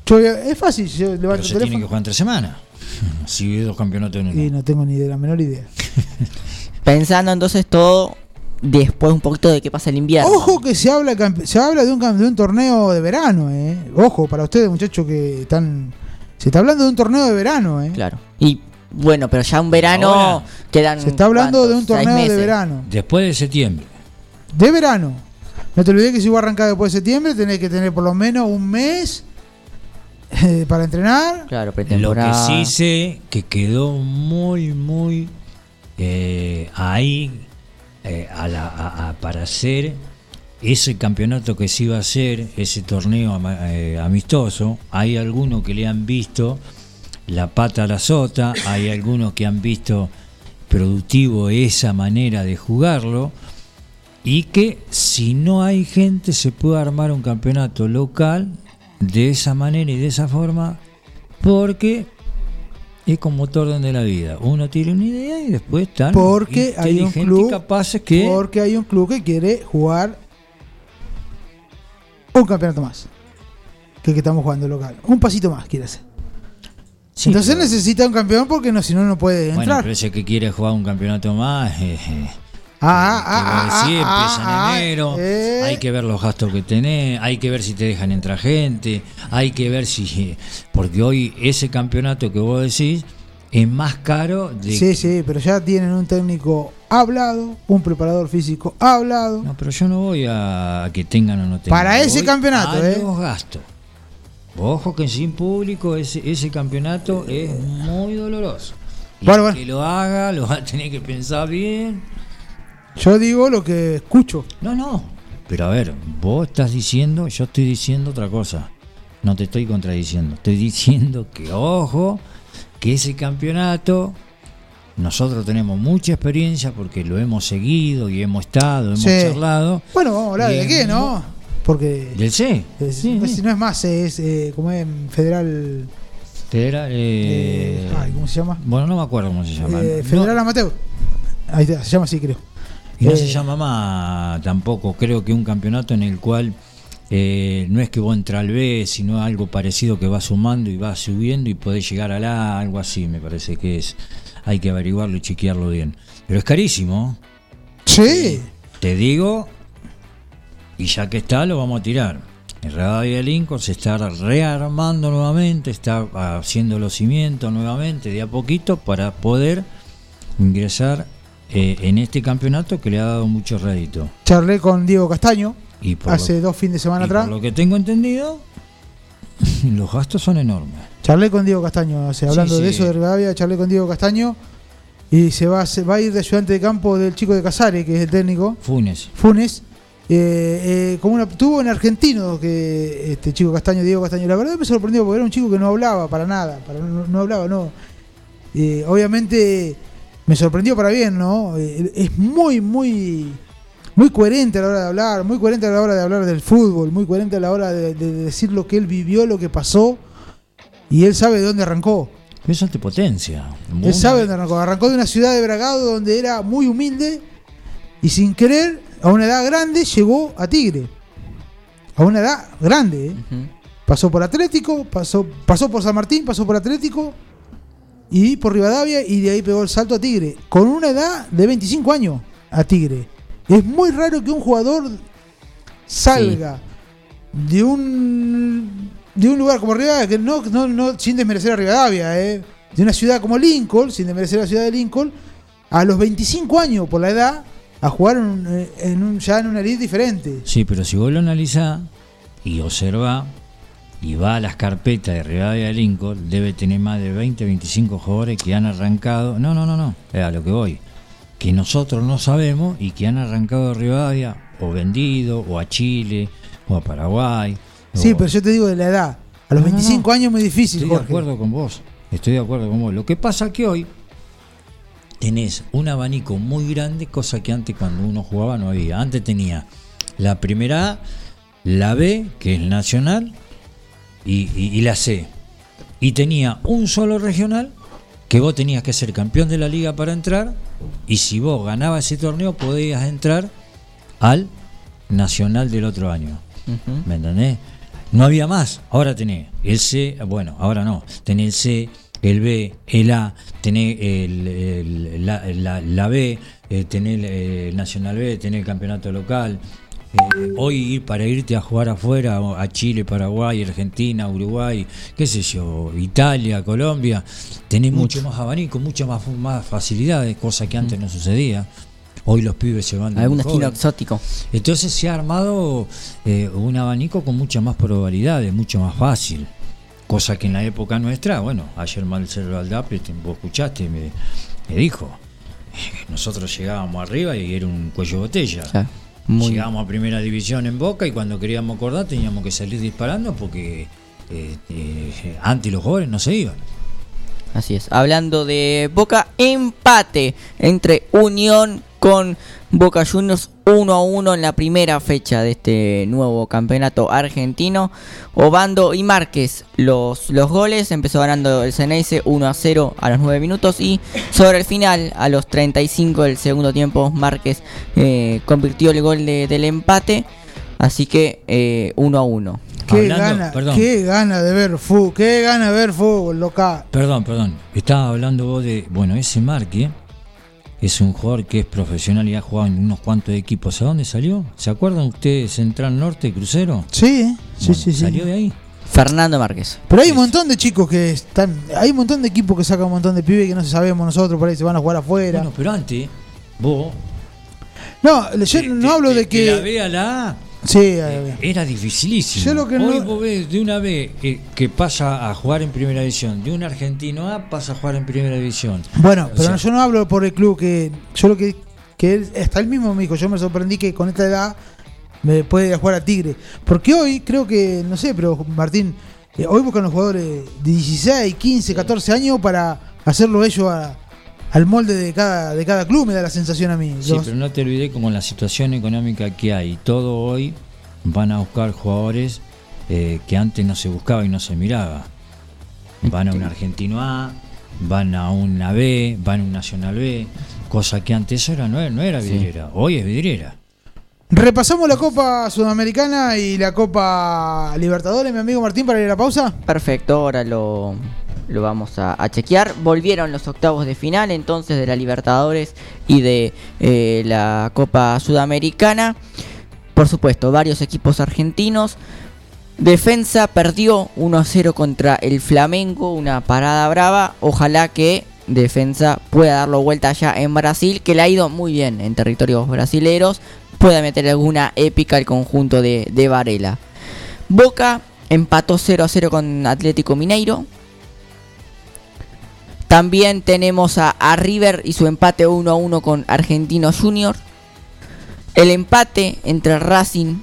S1: Yo, es fácil, yo levanto
S3: Pero
S1: el
S3: se tiene que jugar entre semanas. Si hay dos campeonatos en uno.
S1: y no tengo ni de la menor idea.
S2: Pensando entonces todo después un poquito de qué pasa el invierno.
S1: Ojo que se habla se habla de un, de un torneo de verano, eh. Ojo, para ustedes muchachos que están... Se está hablando de un torneo de verano, eh.
S2: Claro. Y bueno, pero ya un verano
S3: Ahora,
S2: quedan.
S1: Se está hablando de un
S2: ¿cuántos?
S1: Torneo de verano.
S3: Después de septiembre.
S1: De verano. No te olvides que si va a arrancar después de septiembre, tenés que tener por lo menos un mes eh, para entrenar.
S2: Claro,
S3: Lo que sí sé que quedó muy, muy eh, ahí eh, a la- a- a- para hacer ese campeonato que se iba a hacer, ese torneo eh, amistoso. Hay algunos que le han visto la pata a la sota, hay algunos que han visto productivo esa manera de jugarlo y que si no hay gente se puede armar un campeonato local de esa manera y de esa forma porque es como orden de la vida uno tiene una idea y después están
S1: Porque hay un club.
S3: capaces que
S1: Porque hay un club que quiere jugar un campeonato más. Que el que estamos jugando local. Un pasito más quiere hacer.
S3: Sí,
S1: Entonces
S3: pero-
S1: necesita un campeón porque no, si no, no puede
S3: bueno
S1: entrar.
S3: pero ese que quiere jugar un campeonato más eh, eh,
S1: ah,
S3: ¿qué
S1: ah, ah,
S3: decir?
S1: ah,
S3: empieza
S1: ah,
S3: en enero
S1: eh.
S3: hay que ver los gastos que tenés hay que ver si te dejan entrar gente hay que ver si porque hoy ese campeonato que vos decís es más caro de
S1: Sí, sí, pero ya tienen un técnico hablado, un preparador físico hablado.
S3: No, pero yo no voy a que tengan o no tengan.
S1: Para ese
S3: Voy
S1: campeonato,
S3: a
S1: ¿eh?
S3: los gastos. Ojo que sin público ese, ese campeonato es muy doloroso. Y
S1: Bueno, bueno.
S3: que lo haga lo va a tener que pensar bien.
S1: Yo digo lo que escucho.
S3: No, no. Pero a ver, vos estás diciendo, yo estoy diciendo otra cosa. No te estoy contradiciendo. Estoy diciendo que, ojo, que ese campeonato, nosotros tenemos mucha experiencia porque lo hemos seguido y hemos estado, hemos
S1: Sí.
S3: charlado.
S1: Bueno, vamos a hablar de qué, ¿no? Porque
S3: Del C.
S1: es-
S3: Sí,
S1: pues, no es más, es eh, como es federal.
S3: Federal, eh,
S1: eh, ay, ¿Cómo se llama?
S3: Bueno, no me acuerdo cómo se llama.
S1: Eh,
S3: No-
S1: federal Amateur. Ahí está, se llama así, creo.
S3: Y no
S1: eh,
S3: se llama más tampoco. Creo que un campeonato en el cual eh, no es que vos entras al B, sino algo parecido que va sumando y va subiendo y podés llegar a la, algo así, me parece que es. Hay que averiguarlo y chequearlo bien. Pero es carísimo.
S1: Sí.
S3: Te digo, y ya que está, lo vamos a tirar. El Rivadavia Lincoln se está rearmando nuevamente, está haciendo los cimientos nuevamente de a poquito para poder ingresar eh, en este campeonato que le ha dado mucho rédito.
S1: Charlé con Diego Castaño
S3: Y
S1: hace
S3: lo,
S1: dos fines de semana
S3: y por
S1: atrás.
S3: lo que tengo entendido, los gastos son enormes.
S1: Charlé con Diego Castaño, o sea, hablando
S3: Sí,
S1: de eso de Rivadavia, charlé con Diego Castaño y se va, a- se va a ir de ayudante de campo del chico de Casares, que es el técnico,
S3: Funes.
S1: Funes. eh, eh, como una, tuvo en argentino que este chico Castaño, Diego Castaño, la verdad me sorprendió porque era un chico que no hablaba para nada, para, no, no hablaba, no. Eh, obviamente me sorprendió para bien, ¿no? Eh, es muy, muy, muy coherente a la hora de hablar, muy coherente a la hora de hablar del fútbol, muy coherente a la hora de, de decir lo que él vivió, lo que pasó, y él sabe de dónde arrancó.
S3: Eso te potencia.
S1: Él sabe dónde arrancó. Arrancó de una ciudad de Bragado donde era muy humilde y sin querer, a una edad grande, llegó a Tigre. A una edad grande, ¿eh? Pasó por Atlético, pasó, pasó por San Martín, pasó por Atlético y por Rivadavia y de ahí pegó el salto a Tigre. Con una edad de 25 años a Tigre. Es muy raro que un jugador salga de un de un lugar como Rivadavia, que no, no, no sin desmerecer a Rivadavia, ¿eh? de una ciudad como Lincoln, sin desmerecer a la ciudad de Lincoln, a los 25 años por la edad, a jugar en un- eh, en un, ya en una liga diferente.
S3: Sí, pero si vos lo analizás y observás y va a las carpetas de Rivadavia de Lincoln, debe tener más de 20, 25 jugadores que han arrancado. No, no, no, no, es a lo que voy. Que nosotros no sabemos y que han arrancado de Rivadavia o vendido, o a Chile, o a Paraguay.
S1: Sí,
S3: o-
S1: pero yo te digo de la edad. A los
S3: No, no,
S1: 25
S3: no.
S1: años es muy difícil,
S3: Estoy de acuerdo con vos. Estoy de acuerdo con vos. Lo que pasa que hoy tenés un abanico muy grande, cosa que antes cuando uno jugaba no había. Antes tenía la primera A, la B, que es nacional, y, y- y la C. Y tenía un solo regional que vos tenías que ser campeón de la liga para entrar, y si vos ganabas ese torneo podías entrar al nacional del otro año. ¿Me entendés? No había más. Ahora tenés el C, bueno, ahora no. Tenés el C, el B, el A, tenés el, el- la, la- la B, eh, tenés el Nacional B, tenés el campeonato local. Eh, hoy ir para irte a jugar afuera, a Chile, Paraguay, Argentina, Uruguay, qué sé yo, Italia, Colombia, tenés mucho, más abanico, muchas más, más facilidades, cosa que antes no sucedía. Hoy los pibes se van de
S2: Algún
S3: jóvenes.
S2: exótico.
S3: Entonces se ha armado eh, un abanico con muchas más probabilidades, mucho más fácil. Cosa que en la época nuestra, bueno, ayer Marcelo Aldape, te- vos escuchaste, me, me dijo, nosotros llegábamos arriba y era un cuello de botella.
S2: Muy-
S3: Llegábamos a primera división en Boca y cuando queríamos acordar teníamos que salir disparando porque eh, eh, antes los jóvenes no se iban.
S2: Así es. Hablando de Boca, empate entre Unión con Boca Juniors 1 a 1 en la primera fecha de este nuevo campeonato argentino. Obando y Márquez los, los goles. Empezó ganando el Ceneice 1 a 0 a los 9 minutos. Y sobre el final, a los 35 del segundo tiempo, Márquez eh, convirtió el gol de- del empate. Así que eh, 1 a 1.
S1: Qué gana,
S3: perdón.
S1: qué gana de ver fútbol, qué gana de ver fútbol local.
S3: Perdón, perdón. Estaba hablando vos de. Bueno, ese Marque es un jugador que es profesional y ha jugado en unos cuantos equipos. ¿A dónde salió? ¿Se acuerdan ustedes Central Norte Crucero?
S1: Sí, ¿eh? sí,
S3: Bueno,
S1: sí, sí.
S3: Salió de ahí.
S2: Fernando Márquez.
S1: Pero hay un montón de chicos que están, hay un montón de equipos que sacan un montón de pibes que no sabemos nosotros, por ahí se van a jugar afuera.
S3: Bueno, pero antes, vos.
S1: no, yo
S3: te-
S1: no hablo
S3: te-
S1: de
S3: de la
S1: que...
S3: B a la A
S1: Sí,
S3: eh, era dificilísimo.
S1: Yo lo que
S3: Hoy
S1: no-
S3: vos ves de una vez que, que pasa a jugar en primera división, de un argentino A pasa a jugar en primera división.
S1: bueno,
S3: O
S1: pero
S3: sea-
S1: yo no hablo por el club que... Yo lo que... que él, hasta él mismo me dijo, yo me sorprendí que con esta edad me puede ir a jugar a Tigre. Porque hoy creo que, no sé, pero Martín, eh, hoy buscan los jugadores de 16, 15, 14 años para hacerlo ellos a- al molde de cada, de cada club, me da la sensación a mí.
S3: Sí,
S1: Los-
S3: pero no te olvides como la situación económica que hay. Todo hoy van a buscar jugadores eh, que antes no se buscaba y no se miraba. Van a un argentino A, van a una B, van a un nacional B, cosa que antes eso era, no, era- no era vidriera. Hoy es vidriera.
S1: Repasamos la Copa Sudamericana y la Copa Libertadores, mi amigo Martín, para ir a la pausa.
S2: Perfecto, ahora lo, lo vamos a, chequear. Volvieron los octavos de final entonces de la Libertadores y de eh, la Copa Sudamericana. Por supuesto, varios equipos argentinos. Defensa perdió 1 a 0 contra el Flamengo, una parada brava. Ojalá que Defensa pueda darlo vuelta allá en Brasil, que le ha ido muy bien en territorios brasileros. Pueda meter alguna épica al conjunto de, de Varela. Boca empató 0 a 0 con Atlético Mineiro. También tenemos a, River y su empate 1 a 1 con Argentino Junior. El empate entre Racing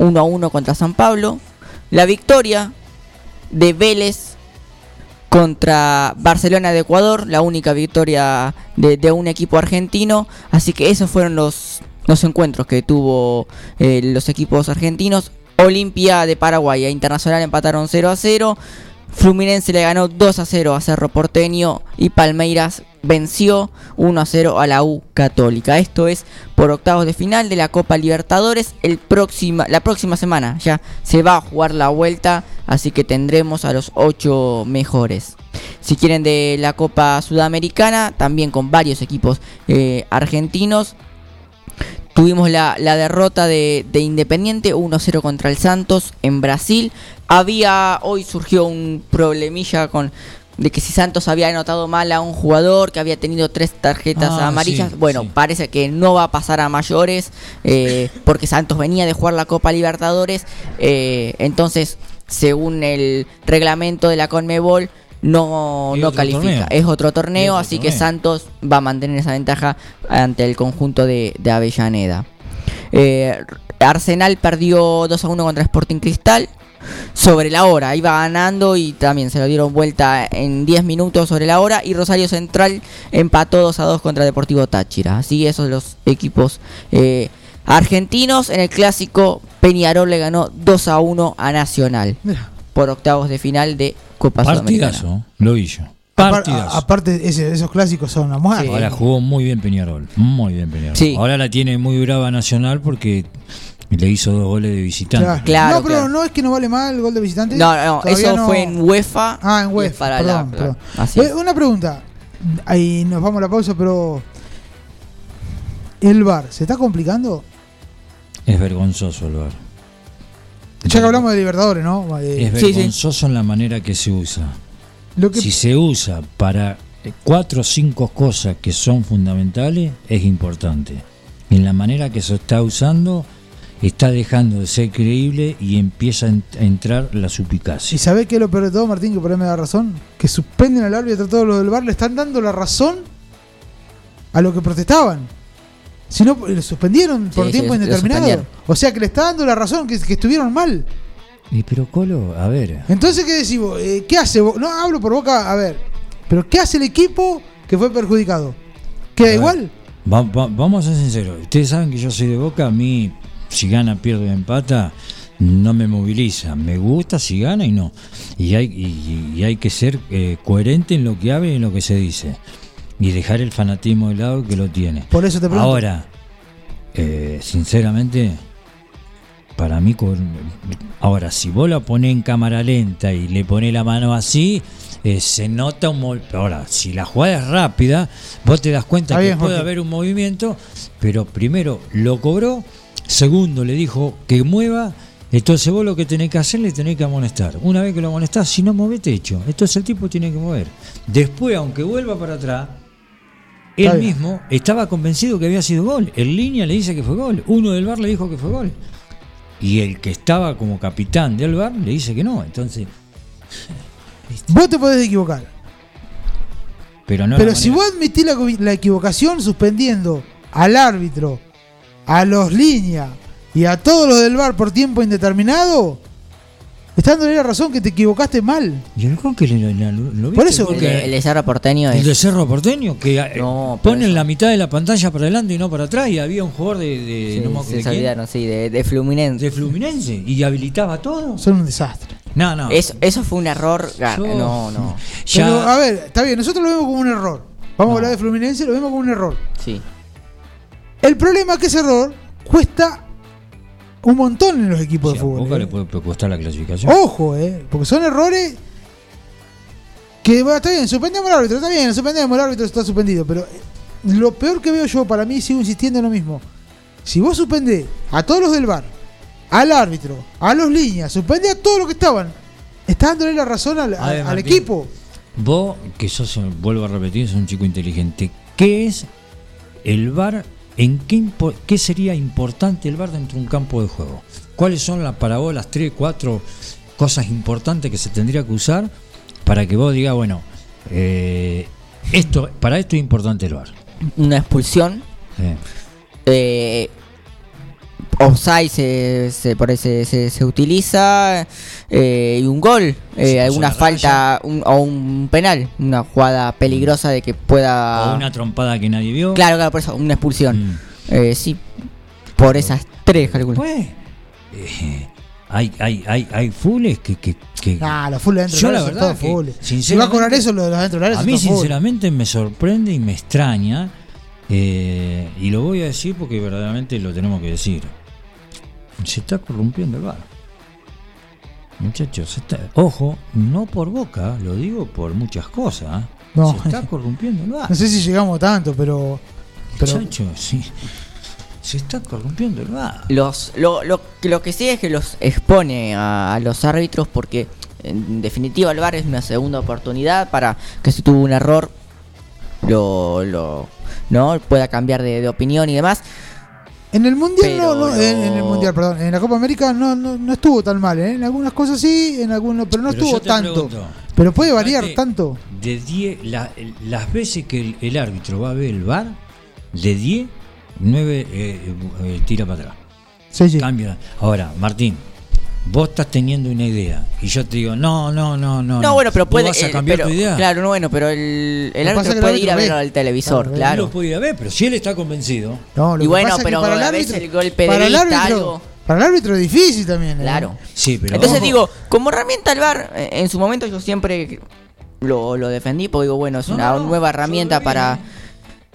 S2: 1 a 1 contra San Pablo. La victoria de Vélez contra Barcelona de Ecuador, la única victoria de, de un equipo argentino. Así que esos fueron los, los encuentros que tuvo eh, los equipos argentinos. Olimpia de Paraguay e Internacional empataron 0 a 0. Fluminense le ganó 2 a 0 a Cerro Porteño y Palmeiras venció 1 a 0 a la U Católica. Esto es por octavos de final de la Copa Libertadores. El próxima, la próxima semana ya se va a jugar la vuelta, así que tendremos a los 8 mejores. Si quieren de la Copa Sudamericana, también con varios equipos eh, argentinos. Tuvimos la, la derrota de, de Independiente 1-0 contra el Santos en Brasil. Había, hoy surgió un problemilla con de que si Santos había anotado mal a un jugador que había tenido tres tarjetas
S3: Ah,
S2: amarillas.
S3: sí,
S2: bueno,
S3: sí.
S2: parece que no va a pasar a mayores eh, porque Santos venía de jugar la Copa Libertadores. eh, entonces, según el reglamento de la Conmebol, no, no califica.
S3: torneo.
S2: Es otro torneo,
S3: otro
S2: así que. Santos va a mantener esa ventaja ante el conjunto de, de Avellaneda. Eh, Arsenal perdió 2 a 1 contra Sporting Cristal. Sobre la hora, iba ganando y también se lo dieron vuelta en 10 minutos sobre la hora. Y Rosario Central empató 2 a 2 contra Deportivo Táchira. Así, esos los equipos eh, argentinos. En el clásico, Peñarol le ganó 2 a 1 a Nacional
S1: Mira,
S2: por octavos de final de Copa Sudamericana.
S3: Partidazo, lo vi yo. Partidazo.
S1: aparte, ese- esos clásicos son la muerte.
S2: Sí.
S3: Ahora jugó muy bien Peñarol, muy bien Peñarol.
S2: Sí.
S3: Ahora la tiene muy brava Nacional porque le hizo dos goles de visitante.
S1: Claro.
S2: Claro,
S1: no, pero
S2: claro.
S1: no es que no vale más el gol de visitante.
S2: No, no,
S1: Todavía
S2: eso
S1: no-
S2: fue en UEFA.
S1: Ah, en
S2: y
S1: UEFA.
S2: para
S1: perdón,
S2: la-
S1: perdón.
S2: Así
S1: Eh,
S2: es.
S1: una pregunta. Ahí nos vamos a la pausa, pero. ¿El bar se está complicando?
S3: Es vergonzoso el VAR.
S1: Ya que hablamos de Libertadores, ¿no? Eh,
S3: Es
S2: Sí, sí.
S3: vergonzoso en la manera que se usa.
S1: lo que,
S3: Si se usa para cuatro o cinco cosas que son fundamentales, es importante. En la manera que se está usando, está dejando de ser creíble y empieza a ent- a entrar la
S1: ¿Y
S3: supicacia.
S1: sabés qué es lo peor de todo, Martín? Que por ahí me da razón. Que suspenden al árbitro a todos los del bar, le están dando la razón a lo que protestaban. Si no, le suspendieron por
S2: Sí,
S1: tiempo
S2: sí, lo
S1: indeterminado. O sea que le está dando la razón, que, que estuvieron mal.
S3: Y pero Colo, a ver,
S1: Entonces, ¿qué decimos? Eh, ¿Qué hace? vos? No hablo por boca, a ver. Pero ¿qué hace el equipo que fue perjudicado? ¿Queda
S3: ver.
S1: igual?
S3: va- va- vamos a ser sinceros. Ustedes saben que yo soy de Boca, a mí si gana, pierdo o empata, no me moviliza. Me gusta si gana y no. Y hay, y, y hay que ser eh, coherente en lo que habla y en lo que se dice. Y dejar el fanatismo de lado que lo tiene.
S1: Por eso te pregunto.
S3: Ahora, eh, sinceramente, para mí, ahora, si vos la ponés en cámara lenta y le ponés la mano así, eh, se nota un movimiento. Ahora, si la jugada es rápida, vos te das cuenta que puede haber un movimiento, pero primero lo cobró, segundo le dijo que mueva. Entonces vos lo que tenés que hacer le tenés que amonestar. Una vez que lo amonestás, si no movete hecho. Entonces el tipo tiene que mover. Después, aunque vuelva para atrás, él
S1: Está
S3: mismo estaba convencido que había sido gol. En línea le dice que fue gol. Uno del bar le dijo que fue gol. Y el que estaba como capitán del bar le dice que no. Entonces,
S1: Vos te podés equivocar.
S3: pero no
S1: Pero si
S3: manera-
S1: vos admitís la, la equivocación suspendiendo al árbitro, a los líneas y a todos los del bar por tiempo indeterminado, estándole la razón que te equivocaste mal.
S3: ¿Y el gol que le, le- lo
S1: Por
S3: viste?
S1: eso,
S2: El,
S3: Porque
S2: de- el de Cerro Porteño
S3: el
S2: es.
S3: de Cerro Porteño, que eh,
S2: No,
S3: ponen
S2: eso-
S3: la mitad de la pantalla para adelante y no para atrás, y había un jugador de, de,
S2: Sí,
S3: no me acuerdo de quién,
S2: olvidaron, sí, de, de Fluminense.
S3: de Fluminense y habilitaba todo.
S1: Son un desastre.
S3: No, no.
S2: Eso, eso fue un error.
S3: Yo-
S2: No, no.
S3: Ya-
S1: Pero, a ver, está bien, nosotros lo vemos como un error. Vamos a hablar de Fluminense, lo vemos como un error.
S2: Sí.
S1: El problema es que ese error cuesta un montón en los equipos de fútbol.
S3: Boca
S1: ¿eh?
S3: le puede costar la clasificación.
S1: Ojo, eh, porque son errores que, bueno, está bien, suspendemos al árbitro, está bien, suspendemos, el árbitro está suspendido, pero eh, lo peor que veo yo, para mí, sigo insistiendo en lo mismo. Si vos suspendés a todos los del bar, al árbitro, a los líneas, suspendés a todos los que estaban, estás dándole la razón al,
S3: A ver,
S1: al
S3: Martín.
S1: equipo.
S3: Vos, que sos, vuelvo a repetir, sos un chico inteligente, ¿qué es el VAR? ¿En qué, qué sería importante el VAR dentro de un campo de juego? ¿Cuáles son las para vos las tres, cuatro cosas importantes que se tendría que usar para que vos digas, bueno, eh, esto, para esto es importante el VAR?
S2: Una expulsión.
S3: Eh,
S2: Eh, offside se, se, por ahí se, se- se utiliza. eh, y un gol. Eh, alguna
S3: la
S2: falta un- o un penal. Una jugada peligrosa de que pueda.
S3: o una trompada que nadie vio.
S2: Claro, claro, por eso, una expulsión.
S3: Mm.
S2: Eh, sí. Por esas tres, calculo.
S3: Pues, eh, hay, hay, hay, hay fulles que, que, que-
S1: Ah, los full dentro
S3: Yo la verdad que.
S1: Si va a cobrar eso, lo de los dentro del área
S3: A mí sinceramente me sorprende y me extraña, eh, y lo voy a decir porque verdaderamente lo tenemos que decir. Se está corrompiendo el bar. Muchachos, se está- ojo, no por boca, lo digo por muchas cosas. ¿eh?
S1: No.
S3: Se está corrompiendo el bar.
S1: No sé si llegamos tanto, pero. pero
S3: Muchachos, sí. Se está corrompiendo el bar.
S2: Los, lo, lo, que- lo que sí es que los expone a, a los árbitros porque en definitiva el VAR es una segunda oportunidad para que si tuvo un error lo, lo no pueda cambiar de, de opinión y demás.
S1: En el mundial no,
S2: Pero
S1: no, en, en el mundial, perdón, en la Copa América no, no, no estuvo tan mal, ¿eh? En algunas cosas sí, en algunas, pero no
S3: Pero
S1: estuvo tanto.
S3: pregunto,
S1: pero puede variar tanto.
S3: De 10, la- las veces que el, el árbitro va a ver el bar, de 10, 9 eh, eh, tira para atrás.
S1: Sí, sí.
S3: Cambia. Ahora, Martín, vos estás teniendo una idea y yo te digo, no, no, no, no.
S2: No, bueno, pero
S3: ¿Vos
S2: puede
S3: vas a
S2: eh,
S3: cambiar
S2: pero-
S3: tu idea?
S2: Claro, no bueno, pero el, el árbitro
S1: el
S2: puede ir a ver
S1: ve.
S2: al televisor,
S1: Claro,
S3: Él
S2: claro.
S3: lo puede ir a ver, pero si él está convencido.
S1: No, lo
S2: Y
S1: que
S2: bueno,
S1: pasa es que
S2: pero
S1: para el árbitro,
S2: el golpe de
S1: para el
S2: vista,
S1: árbitro,
S2: algo.
S1: para el árbitro es difícil también. ¿eh?
S2: Claro.
S3: Sí, pero.
S2: Entonces
S3: ojo,
S2: digo, como herramienta el VAR, eh, en su momento yo siempre lo, lo defendí porque digo, bueno, es
S3: No,
S2: una
S3: no,
S2: nueva herramienta para...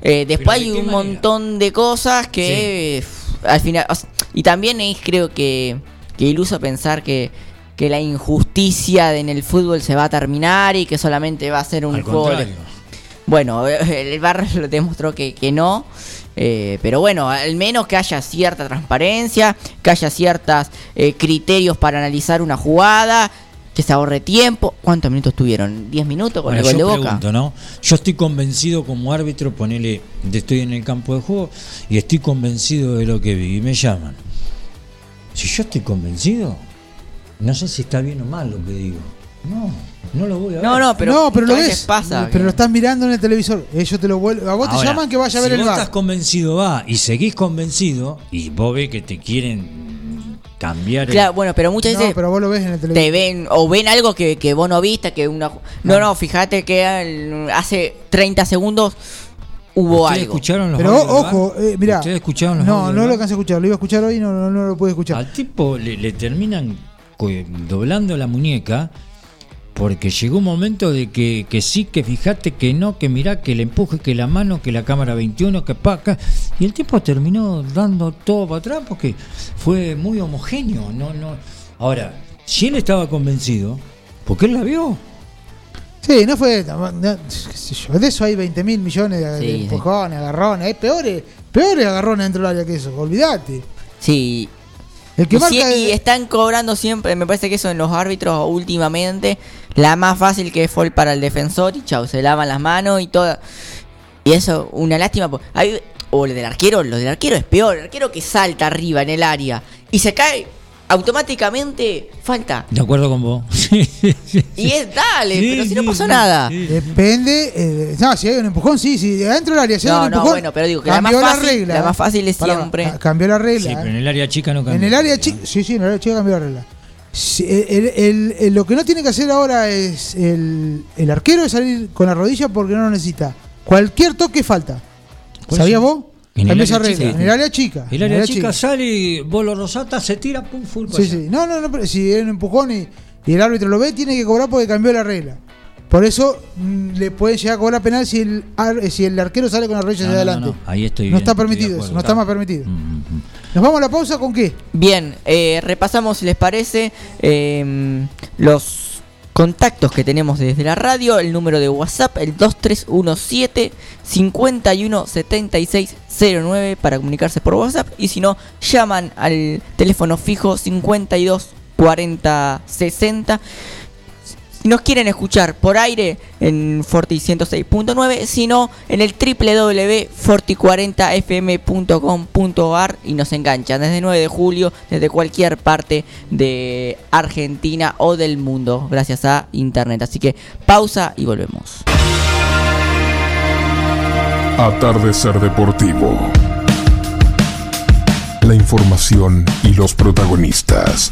S3: eh.
S2: Después
S3: ¿de
S2: hay un
S3: manera?
S2: montón de cosas que... al final. o sea, y también es creo que, que iluso pensar que, que la injusticia en el fútbol se va a terminar y que solamente va a ser un
S3: Al
S2: juego.
S3: contrario.
S2: Bueno, el VAR lo demostró que, que no. eh, pero bueno, al menos que haya cierta transparencia, que haya ciertos criterios para analizar una jugada, que se ahorre tiempo. ¿Cuántos minutos tuvieron? ¿10 minutos con el gol de
S3: yo
S2: Boca?
S3: pregunto, ¿no? Yo estoy convencido como árbitro, ponele, de estoy en el campo de juego y estoy convencido de lo que vi y me llaman. Si yo estoy convencido, no sé si está bien o mal lo que digo. No, no lo voy a ver.
S2: No, no, pero,
S1: no, pero lo ves.
S2: pasa.
S1: pero
S2: que-
S1: lo estás mirando en el televisor. Ellos te lo vuelven. A vos te llaman que vaya a ver
S3: si
S1: el bar.
S3: estás convencido, va, y seguís convencido, y vos ves que te quieren cambiar el-
S2: Claro, bueno, pero muchas
S1: No,
S2: veces
S1: pero vos lo ves en el televisor.
S2: te ven o ven algo que, que vos no viste, que una... No, no, fíjate que hace 30 segundos hubo
S3: ¿Ustedes
S2: algo.
S3: escucharon los
S1: Pero
S3: audios del
S1: ojo, eh, mirá.
S3: ¿Ustedes escucharon los
S1: No,
S3: audios
S1: no
S3: del
S1: lo
S3: VAR?
S1: alcancé a escuchar. Lo iba a escuchar hoy y no, no, no lo pude escuchar.
S3: Al tipo le, le terminan co- doblando la muñeca porque llegó un momento de que, que sí, que fíjate, que no, que mirá, que le empuje, que la mano, que la cámara 21, que pa' acá. Y el tipo terminó dando todo para atrás porque fue muy homogéneo. No, no. Ahora, si él estaba convencido, porque él la vio.
S1: Sí, no fue. no, qué sé yo, de eso hay 20 mil millones de,
S2: Sí,
S1: de
S2: sí.
S1: empujones, agarrones. Hay peores, peores agarrones dentro del área que eso. Olvídate.
S2: Sí.
S1: El que
S2: Y,
S1: marca.
S2: y están cobrando siempre, me parece que eso en los árbitros últimamente, la más fácil que fue para el defensor y chau, se lavan las manos y toda. Y eso, una lástima. hay- o lo del arquero, lo del arquero es peor. El arquero que salta arriba en el área y se cae, automáticamente falta.
S3: De acuerdo con vos. Sí, sí, sí.
S2: Y es dale,
S3: Sí,
S2: pero si no
S3: sí,
S2: pasó
S3: sí,
S2: nada.
S3: sí.
S1: Depende. eh, no, si hay un empujón, sí, sí. Adentro del área, si hay
S2: No,
S1: un
S2: no, bueno, pero digo que la
S1: cambió
S2: más fácil-
S1: regla.
S2: la más fácil es siempre-
S1: ca- cambió la
S3: Sí,
S1: regla.
S3: pero en el área chica no
S1: En
S3: cambió.
S1: el área chica, sí, sí, en el área chica cambió la regla. Sí, el- el- el- lo que no tiene que hacer ahora es el, el arquero es salir con la rodilla porque no lo necesita. Cualquier toque falta. ¿Sabías vos?
S3: En el
S1: Cambió esa
S3: área
S1: regla.
S3: chica.
S1: En el área chica.
S3: El
S1: en
S3: área chica sale y vos lo rosata, se tira, pum, full
S1: Sí,
S3: allá.
S1: sí. No, no, no, pero si es un empujón y, y el árbitro lo ve, tiene que cobrar porque cambió la regla. Por eso mm, le pueden llegar a cobrar penal si el, ar- eh, si el arquero sale con la rodilla
S3: No,
S1: hacia
S3: no,
S1: adelante.
S3: no, no. Ahí estoy
S1: No
S3: bien,
S1: está permitido
S3: acuerdo,
S1: eso, no está más permitido.
S3: Mm, mm, mm.
S1: ¿Nos vamos a la pausa con qué?
S2: Bien, eh, repasamos si les parece eh, los contactos que tenemos desde la radio, el número de WhatsApp, el 2317 517609 para comunicarse por WhatsApp y si no, llaman al teléfono fijo 52 40 60. Nos quieren escuchar por aire en Forti 106.9, sino en el www.forti40fm.com.ar y nos enganchan desde 9 de julio, desde cualquier parte de Argentina o del mundo, gracias a internet. Así que pausa y volvemos.
S4: Atardecer Deportivo. La información y los protagonistas.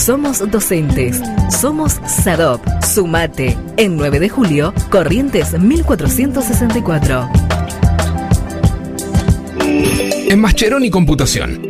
S8: Somos docentes. Somos SADOP. Sumate. En 9 de julio, Corrientes 1464.
S9: En Mascheroni Computación,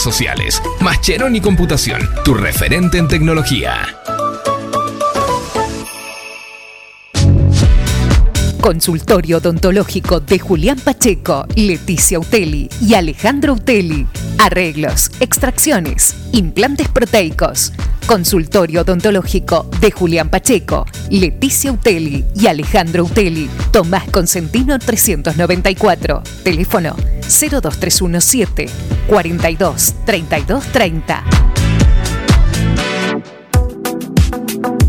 S9: sociales. Mascheroni Computación, tu referente en tecnología.
S5: Consultorio odontológico de Julián Pacheco, Leticia Uteli y Alejandro Uteli. Arreglos, extracciones, implantes proteicos. Consultorio odontológico de Julián Pacheco, Leticia Uteli y Alejandro Uteli. Tomás Consentino 394. Teléfono 02317 42 32 30.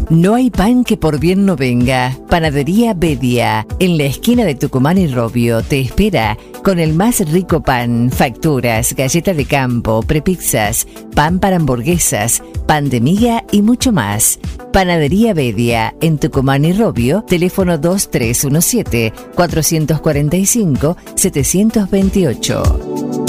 S6: No hay pan que por bien no venga. Panadería Bedia, en la esquina de Tucumán y Robio, te espera con el más rico pan, facturas, galleta de campo, prepizzas, pan para hamburguesas, pan de miga y mucho más. Panadería Bedia, en Tucumán y Robio, teléfono 2317 445 728.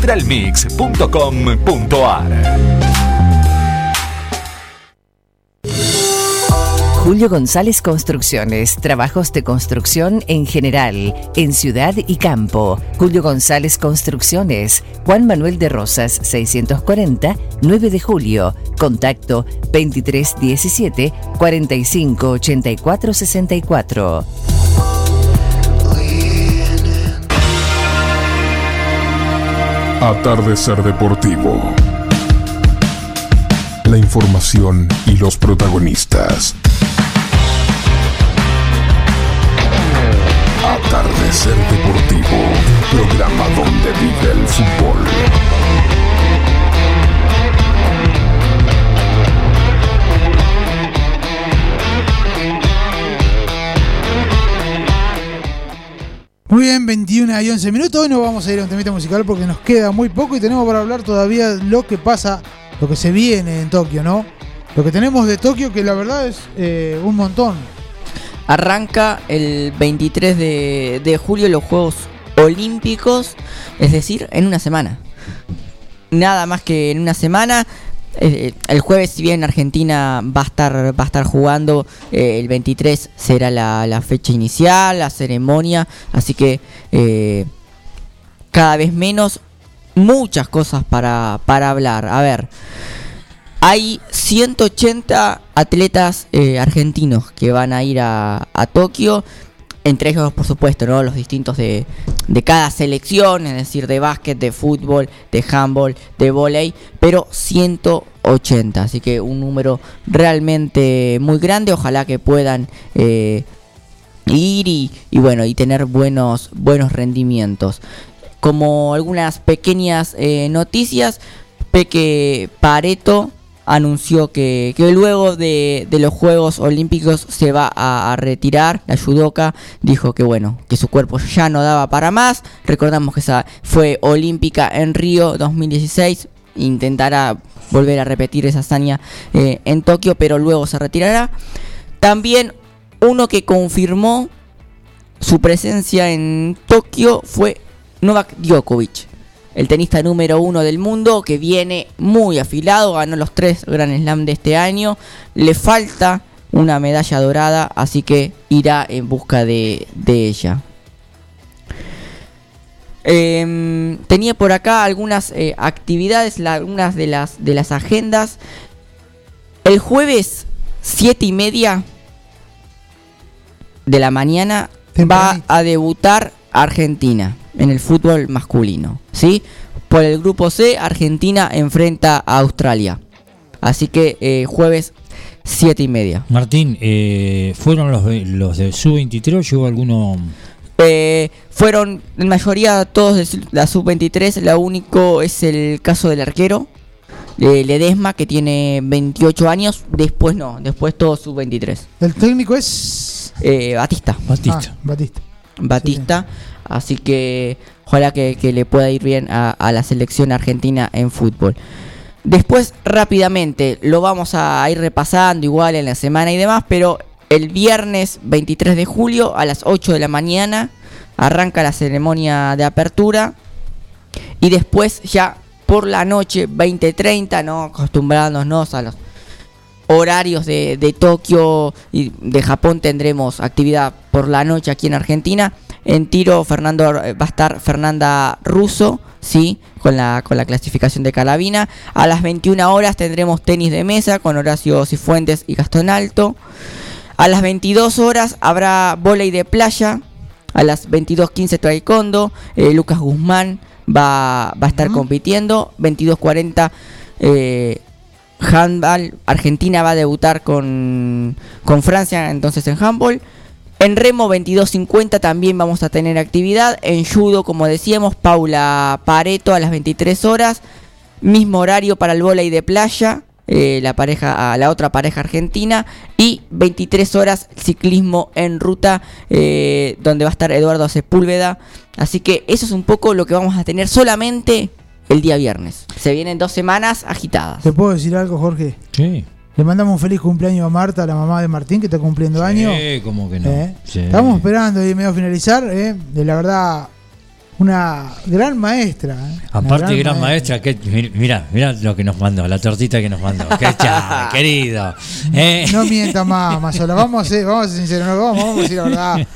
S10: www.nutralmix.com.ar
S6: Julio González Construcciones, trabajos de construcción en general, en ciudad y campo. Julio González Construcciones, Juan Manuel de Rosas, 640, 9 de julio. Contacto 2317 4584 64.
S4: Atardecer Deportivo. La información y los protagonistas. Atardecer Deportivo, programa donde vive el fútbol.
S1: Muy bien, 21 y 11 minutos. Hoy nos vamos a ir a un temita musical porque nos queda muy poco y tenemos para hablar todavía lo que pasa, lo que se viene en Tokio, ¿no? Lo que tenemos de Tokio, que la verdad es eh, un montón.
S2: Arranca el 23 de, de julio los Juegos Olímpicos, es decir, en una semana. Nada más que en una semana. El jueves, si bien Argentina va a estar, va a estar jugando, eh, el 23 será la, la fecha inicial, la ceremonia, así que eh, cada vez menos, muchas cosas para, para hablar. A ver, hay 180 atletas eh, argentinos que van a ir a, a Tokio. Entre ellos, por supuesto, los distintos de, de cada selección, es decir, de básquet, de fútbol, de handball, de volei, pero 180. Así que un número realmente muy grande. Ojalá que puedan eh, ir y, y bueno, y tener buenos, buenos rendimientos. Como algunas pequeñas eh, noticias, Peque Pareto anunció que, que luego de, de los Juegos Olímpicos se va a, retirar. La judoka dijo que bueno, que su cuerpo ya no daba para más. Recordamos que esa fue olímpica en Río 2016. Intentará volver a repetir esa hazaña eh, en Tokio, pero luego se retirará. También uno que confirmó su presencia en Tokio fue Novak Djokovic el tenista número uno del mundo, que viene muy afilado, ganó los tres Grand Slam de este año. Le falta una medalla dorada, así que irá en busca de, de ella. Eh, tenía por acá algunas eh, actividades, la, algunas de las, de las agendas. El jueves, siete y media de la mañana, va a debutar Argentina en el fútbol masculino. ¿sí? Por el grupo C, Argentina enfrenta a Australia. Así que eh, jueves 7 y media.
S3: Martín, eh, ¿fueron los, de- los de Sub-23 o llegó alguno?
S2: Eh, fueron en mayoría todos de la sub-23. Lo único es el caso del arquero, de Ledesma, que tiene 28 años. Después no, después todo sub-23.
S1: El técnico es.
S2: Eh, Batista.
S1: Ah, Batista.
S2: Batista. Así que ojalá que, le pueda ir bien a, a la selección argentina en fútbol. Después rápidamente lo vamos a ir repasando igual en la semana y demás, pero el viernes 23 de julio a las 8 de la mañana arranca la ceremonia de apertura Y después ya por la noche, 20-30, ¿no? acostumbrándonos a los horarios de, de Tokio y de Japón tendremos actividad por la noche aquí en Argentina. En tiro Fernando eh, va a estar Fernanda Russo, sí, con la con la clasificación de Calavina. A las 21 horas tendremos tenis de mesa con Horacio Cifuentes y Gastón Alto. A las 22 horas habrá volei de playa. A las 22.15 taekwondo. Eh, Lucas Guzmán va, va a estar compitiendo. 22.40 eh, handball. Argentina va a debutar con, con Francia entonces en handball. En remo 22.50 también vamos a tener actividad. En judo, como decíamos, Paula Pareto a las 23 horas. Mismo horario para el volei de playa. eh, la pareja a la otra pareja argentina y 23 horas ciclismo en ruta eh, donde va a estar Eduardo Sepúlveda así que eso es un poco lo que vamos a tener solamente el día viernes se vienen dos semanas agitadas
S1: ¿Te puedo decir algo, Jorge?
S3: Sí.
S1: Le mandamos un feliz cumpleaños a Marta, la mamá de Martín, que está cumpliendo años.
S3: Sí, como que no.
S1: ¿Eh?
S3: Sí.
S1: Estamos esperando y medio a finalizar. ¿eh? De la verdad, una gran maestra. ¿eh?
S3: Aparte, gran maestra, que, mira, mira lo que nos mandó, la tortita que nos mandó. Qué chá, querido. Eh,
S1: No mienta más, Mazola. Vamos a ser, vamos a ser sinceros, no, vamos, vamos a decir la verdad.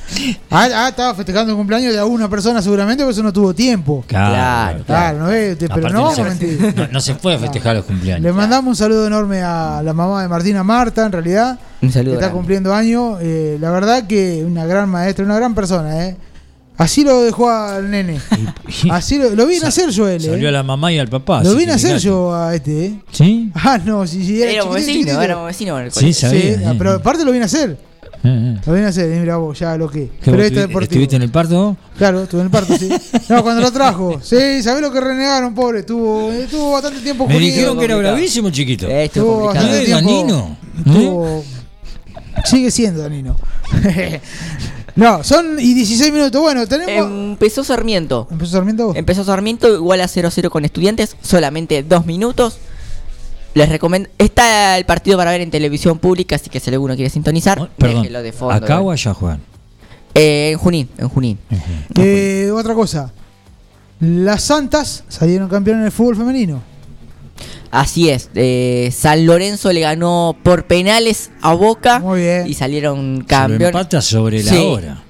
S1: Ah, ah, estaba festejando el cumpleaños de una persona seguramente, por eso no tuvo tiempo.
S3: Claro,
S1: Claro, ¿no ves? Te- pero no vamos a mentir.
S3: No, no se puede festejar los cumpleaños.
S1: Le mandamos un saludo enorme a la mamá de Martina Marta, en realidad.
S2: Un saludo
S1: Que está
S2: grande.
S1: cumpliendo años. Eh, la verdad que una gran maestra, una gran persona, ¿eh? Así lo dejó al nene. Así lo, lo vi nacer yo él,
S3: Salió
S1: ¿eh?
S3: a la mamá y al papá.
S1: Lo vi nacer
S3: fíjate.
S1: yo a este, ¿eh?
S3: ¿Sí?
S1: Ah, no, si, si era
S2: éramos
S1: chiquitito,
S2: vecinos
S1: chiquitito.
S2: éramos vecinos en el
S3: Sí,
S2: colegio.
S3: sabía.
S1: Sí, ah, pero aparte lo vi nacer.
S3: Eh, eh.
S1: Lo vi nacer, y mira vos, ya lo que.
S3: ¿Qué,
S1: Pero este deportivo.
S3: ¿Estuviste en el parto?
S1: Claro, estuve en el parto, sí. No, cuando lo trajo. Sí, ¿sabés lo que renegaron, pobre? Estuvo, estuvo bastante tiempo
S3: Me dijeron que era bravísimo, chiquito.
S2: Eh, estuvo
S1: bastante
S3: Eh,
S1: tiempo.
S3: Danino.
S1: Estuvo- Sigue siendo Danino. no, son y 16 minutos. Bueno, tenemos.
S2: Empezó Sarmiento.
S1: ¿Empezó Sarmiento?
S2: Empezó Sarmiento igual a 0-0 con estudiantes, solamente dos minutos. Les recomiendo. Está el partido para ver en televisión pública, así que si alguno quiere sintonizar,
S3: Perdón,
S2: déjelo de fondo.
S3: ¿acá o allá juegan?
S2: Eh, en Junín, en Junín.
S1: Eh, otra cosa. Las Santas salieron campeones en el fútbol femenino.
S2: Así es. eh, San Lorenzo le ganó por penales a Boca
S1: Muy bien.
S2: y salieron campeones.
S3: empata sobre la
S2: Sí.
S3: hora.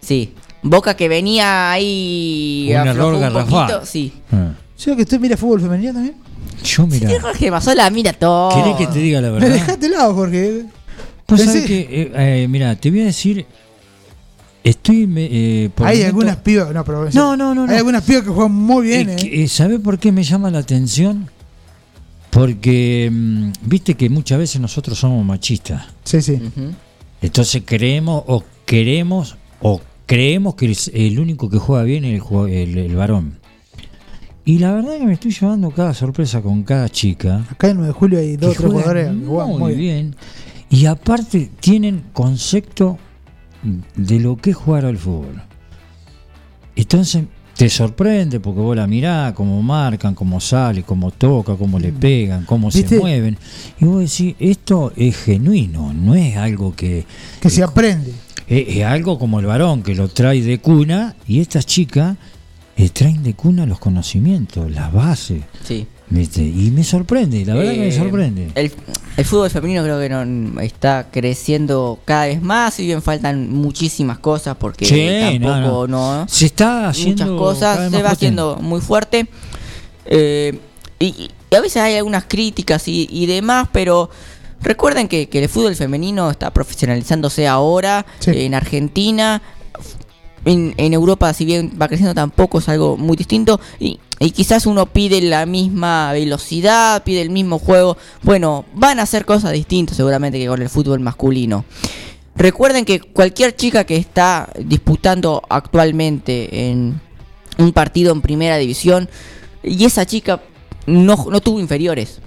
S2: Sí. Boca que venía ahí.
S3: Un error
S2: un
S3: garrafal.
S2: Sí.
S3: Ah.
S1: ¿Sí que usted mira fútbol femenino también?
S3: Yo, mira.
S2: Sí, Jorge Mazola mira todo.
S3: ¿Querés que te diga la
S1: Me
S3: verdad?
S1: dejaste lado, Jorge.
S3: Pues
S1: Pensé-
S3: que, eh, eh, mira, te voy a decir. Estoy. me- eh, por
S1: Hay
S3: momento-
S1: algunas pibas. No, pero.
S3: No, no, no, no.
S1: Hay algunas pibas que juegan muy bien,
S3: Eh,
S1: ¿eh?
S3: que, eh, ¿Sabe por qué me llama la atención? Porque mm, viste que muchas veces nosotros somos machistas.
S1: Sí, sí.
S3: Entonces creemos o queremos o creemos que el, el único que juega bien es el, el- el varón. Y la verdad que me estoy llevando cada sorpresa con cada chica.
S1: Acá en 9 de julio hay dos tres jugadores
S3: muy,
S1: muy
S3: bien. Y aparte tienen concepto de lo que es jugar al fútbol. Entonces te sorprende porque vos la mirás, cómo marcan, cómo sale, cómo toca, cómo le pegan, cómo
S1: ¿Viste?
S3: se mueven. Y vos decís, esto es genuino, no es algo que...
S1: Que se aprende.
S3: Es, es algo como el varón que lo trae de cuna y estas chicas eh, traen de cuna los conocimientos, las bases.
S2: Sí.
S3: ¿Viste? Y me sorprende, la verdad que me
S2: Eh,
S3: sorprende.
S2: El, el fútbol femenino creo que no, está creciendo cada vez más, si bien faltan muchísimas cosas porque
S3: Sí,
S2: tampoco
S3: no.
S2: no,
S3: Se está haciendo
S2: muchas cosas, se va
S3: potente.
S2: haciendo muy fuerte. Eh, y, y a veces hay algunas críticas y, y demás, pero recuerden que, que el fútbol femenino está profesionalizándose ahora
S1: Sí.
S2: en Argentina. En, Europa, si bien va creciendo, tampoco es algo muy distinto. Y, y quizás uno pide la misma velocidad, pide el mismo juego. Bueno, van a hacer cosas distintas seguramente que con el fútbol masculino. Recuerden que cualquier chica que está disputando actualmente en un partido en primera división y esa chica no, no tuvo inferiores.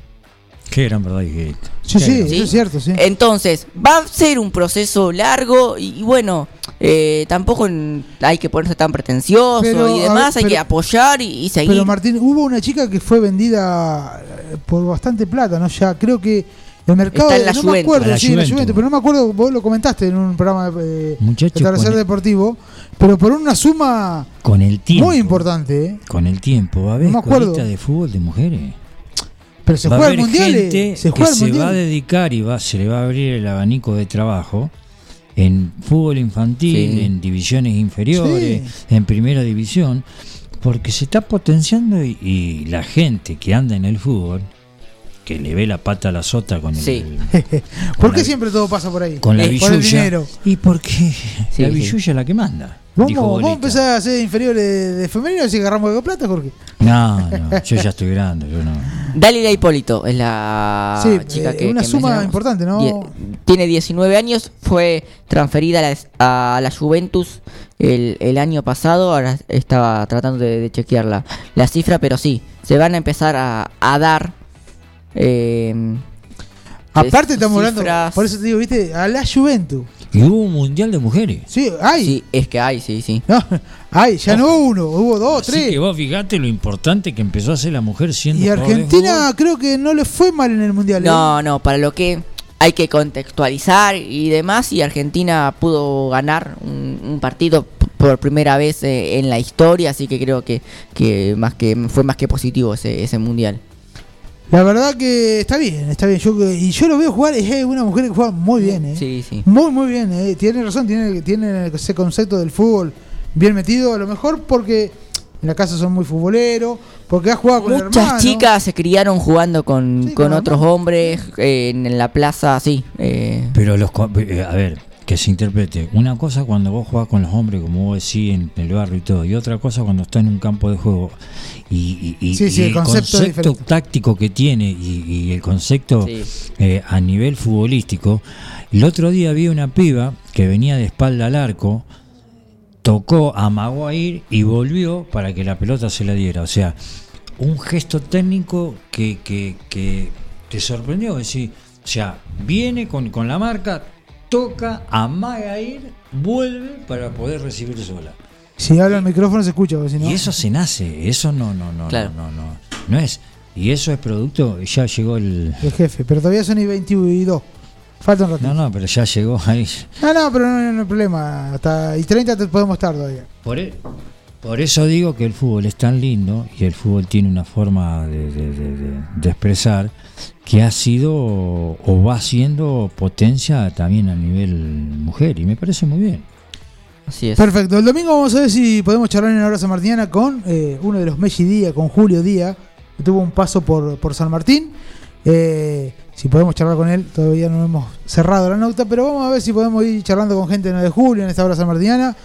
S3: Qué gran verdad que
S1: Sí, sí,
S2: ¿Sí?
S1: es cierto, sí.
S2: Entonces, va a ser un proceso largo y, y bueno, eh, tampoco en- hay que ponerse tan pretencioso
S1: Pero,
S2: y demás,
S1: ver,
S2: hay que apoyar y, y seguir.
S1: Pero Martín, hubo una chica que fue vendida eh, por bastante plata, ¿no? Ya creo que El mercado,
S2: Está en la
S1: no me
S2: Juventus.
S1: acuerdo,
S3: En la
S1: sí, en la
S3: Juventus.
S1: Juventus, pero no me acuerdo, vos lo comentaste en un programa eh,
S3: Muchacho,
S1: de
S3: con el-
S1: Deportivo, pero por una suma
S3: Con el tiempo.
S1: muy importante, ¿eh?
S3: Con el tiempo va a haber
S1: No me acuerdo.
S3: de fútbol de mujeres.
S1: Pero se
S3: va a
S1: juega el
S3: haber
S1: mundial,
S3: gente
S1: eh, se
S3: que
S1: juega
S3: se va a dedicar y va, se le va a abrir el abanico de trabajo en fútbol infantil,
S2: Sí.
S3: en divisiones inferiores, en primera división, porque se está potenciando y, y la gente que anda en el fútbol, que le ve la pata a la sota con el,
S2: Sí.
S1: ¿Por qué
S3: la-
S1: siempre todo pasa por ahí?
S3: con la
S1: Eh, por el
S3: billulla.
S1: dinero.
S3: Y porque la billulla es la que manda.
S1: ¿Vamos,
S3: dijo
S1: vamos a
S3: Bolita.
S1: empezar a hacer inferiores de, de femenino si agarramos de plata, Jorge?
S3: No, no, yo ya estoy grande, yo no.
S2: Dalila Hipólito es la
S1: Sí,
S2: chica
S1: eh,
S2: que
S1: una
S2: que
S1: suma importante, ¿no?
S2: Die- tiene 19 años, fue transferida a la, a la Juventus el, el año pasado, ahora estaba tratando de, de chequear la, la cifra, pero sí, se van a empezar a, a dar... eh,
S1: Aparte
S2: es-
S1: estamos hablando, por eso te digo, viste, a la Juventus.
S3: Y hubo un mundial de mujeres.
S1: Sí, hay.
S2: Sí, es que hay, sí, sí.
S1: No, hay, ya no hubo uno, hubo dos,
S3: Así
S1: tres.
S3: que vos fijate lo importante que empezó a ser la mujer siendo
S1: Y Argentina creo que no le fue mal en el mundial. ¿eh?
S2: No, no, para lo que hay que contextualizar y demás, y Argentina pudo ganar un, un partido por primera vez eh, en la historia, así que creo que, que más que fue más que positivo ese, ese mundial.
S1: La verdad que está bien, está bien. Yo, y yo lo veo jugar, es una mujer que juega muy bien, ¿eh?
S2: Sí, sí.
S1: Muy, muy bien, ¿eh? Tiene razón, tiene, tiene ese concepto del fútbol bien metido, a lo mejor porque en la casa son muy futboleros, porque ha jugado con
S2: Muchas
S1: hermano.
S2: chicas se criaron jugando con,
S1: Sí,
S2: con
S1: con
S2: otros hombres eh, en, en la plaza, sí. eh,
S3: Pero los co- eh, a ver, que se interprete. Una cosa cuando vos jugás con los hombres, como vos decís, en el barrio y todo, y otra cosa cuando está en un campo de juego. Y, y- y-
S1: Sí, sí,
S3: y
S1: el concepto
S3: táctico que tiene y, y el concepto
S2: Sí.
S3: eh, a nivel futbolístico. El otro día vi una piba que venía de espalda al arco, tocó, amagó a ir y volvió para que la pelota se la diera. O sea, un gesto técnico que, que, que te sorprendió. Es decir, o sea, viene con, con la marca, toca, amaga a ir, vuelve para poder recibir sola.
S1: Si habla el micrófono se escucha, si no.
S3: Y eso se nace, eso no, no, no,
S2: Claro.
S3: no, no, no, no es. Y eso es producto, ya llegó el.
S1: El jefe, pero todavía son y 22. Falta un ratito.
S3: No, no, pero ya llegó ahí.
S1: No, no, pero no, no hay problema. Hasta y 30 te podemos estar todavía.
S3: Por, e- por eso digo que el fútbol es tan lindo y el fútbol tiene una forma de, de- de- de- de expresar que ha sido o va siendo potencia también a nivel mujer y me parece muy bien.
S2: así es.
S1: Perfecto. El domingo vamos a ver si podemos charlar en Hora San Martiniana con eh, uno de los Messi Díaz, con Julio Díaz, que tuvo un paso por, por San Martín. Eh, si podemos charlar con él, todavía no hemos cerrado la nota, pero vamos a ver si podemos ir charlando con gente en 9 de julio, en esta Hora San Martiniana.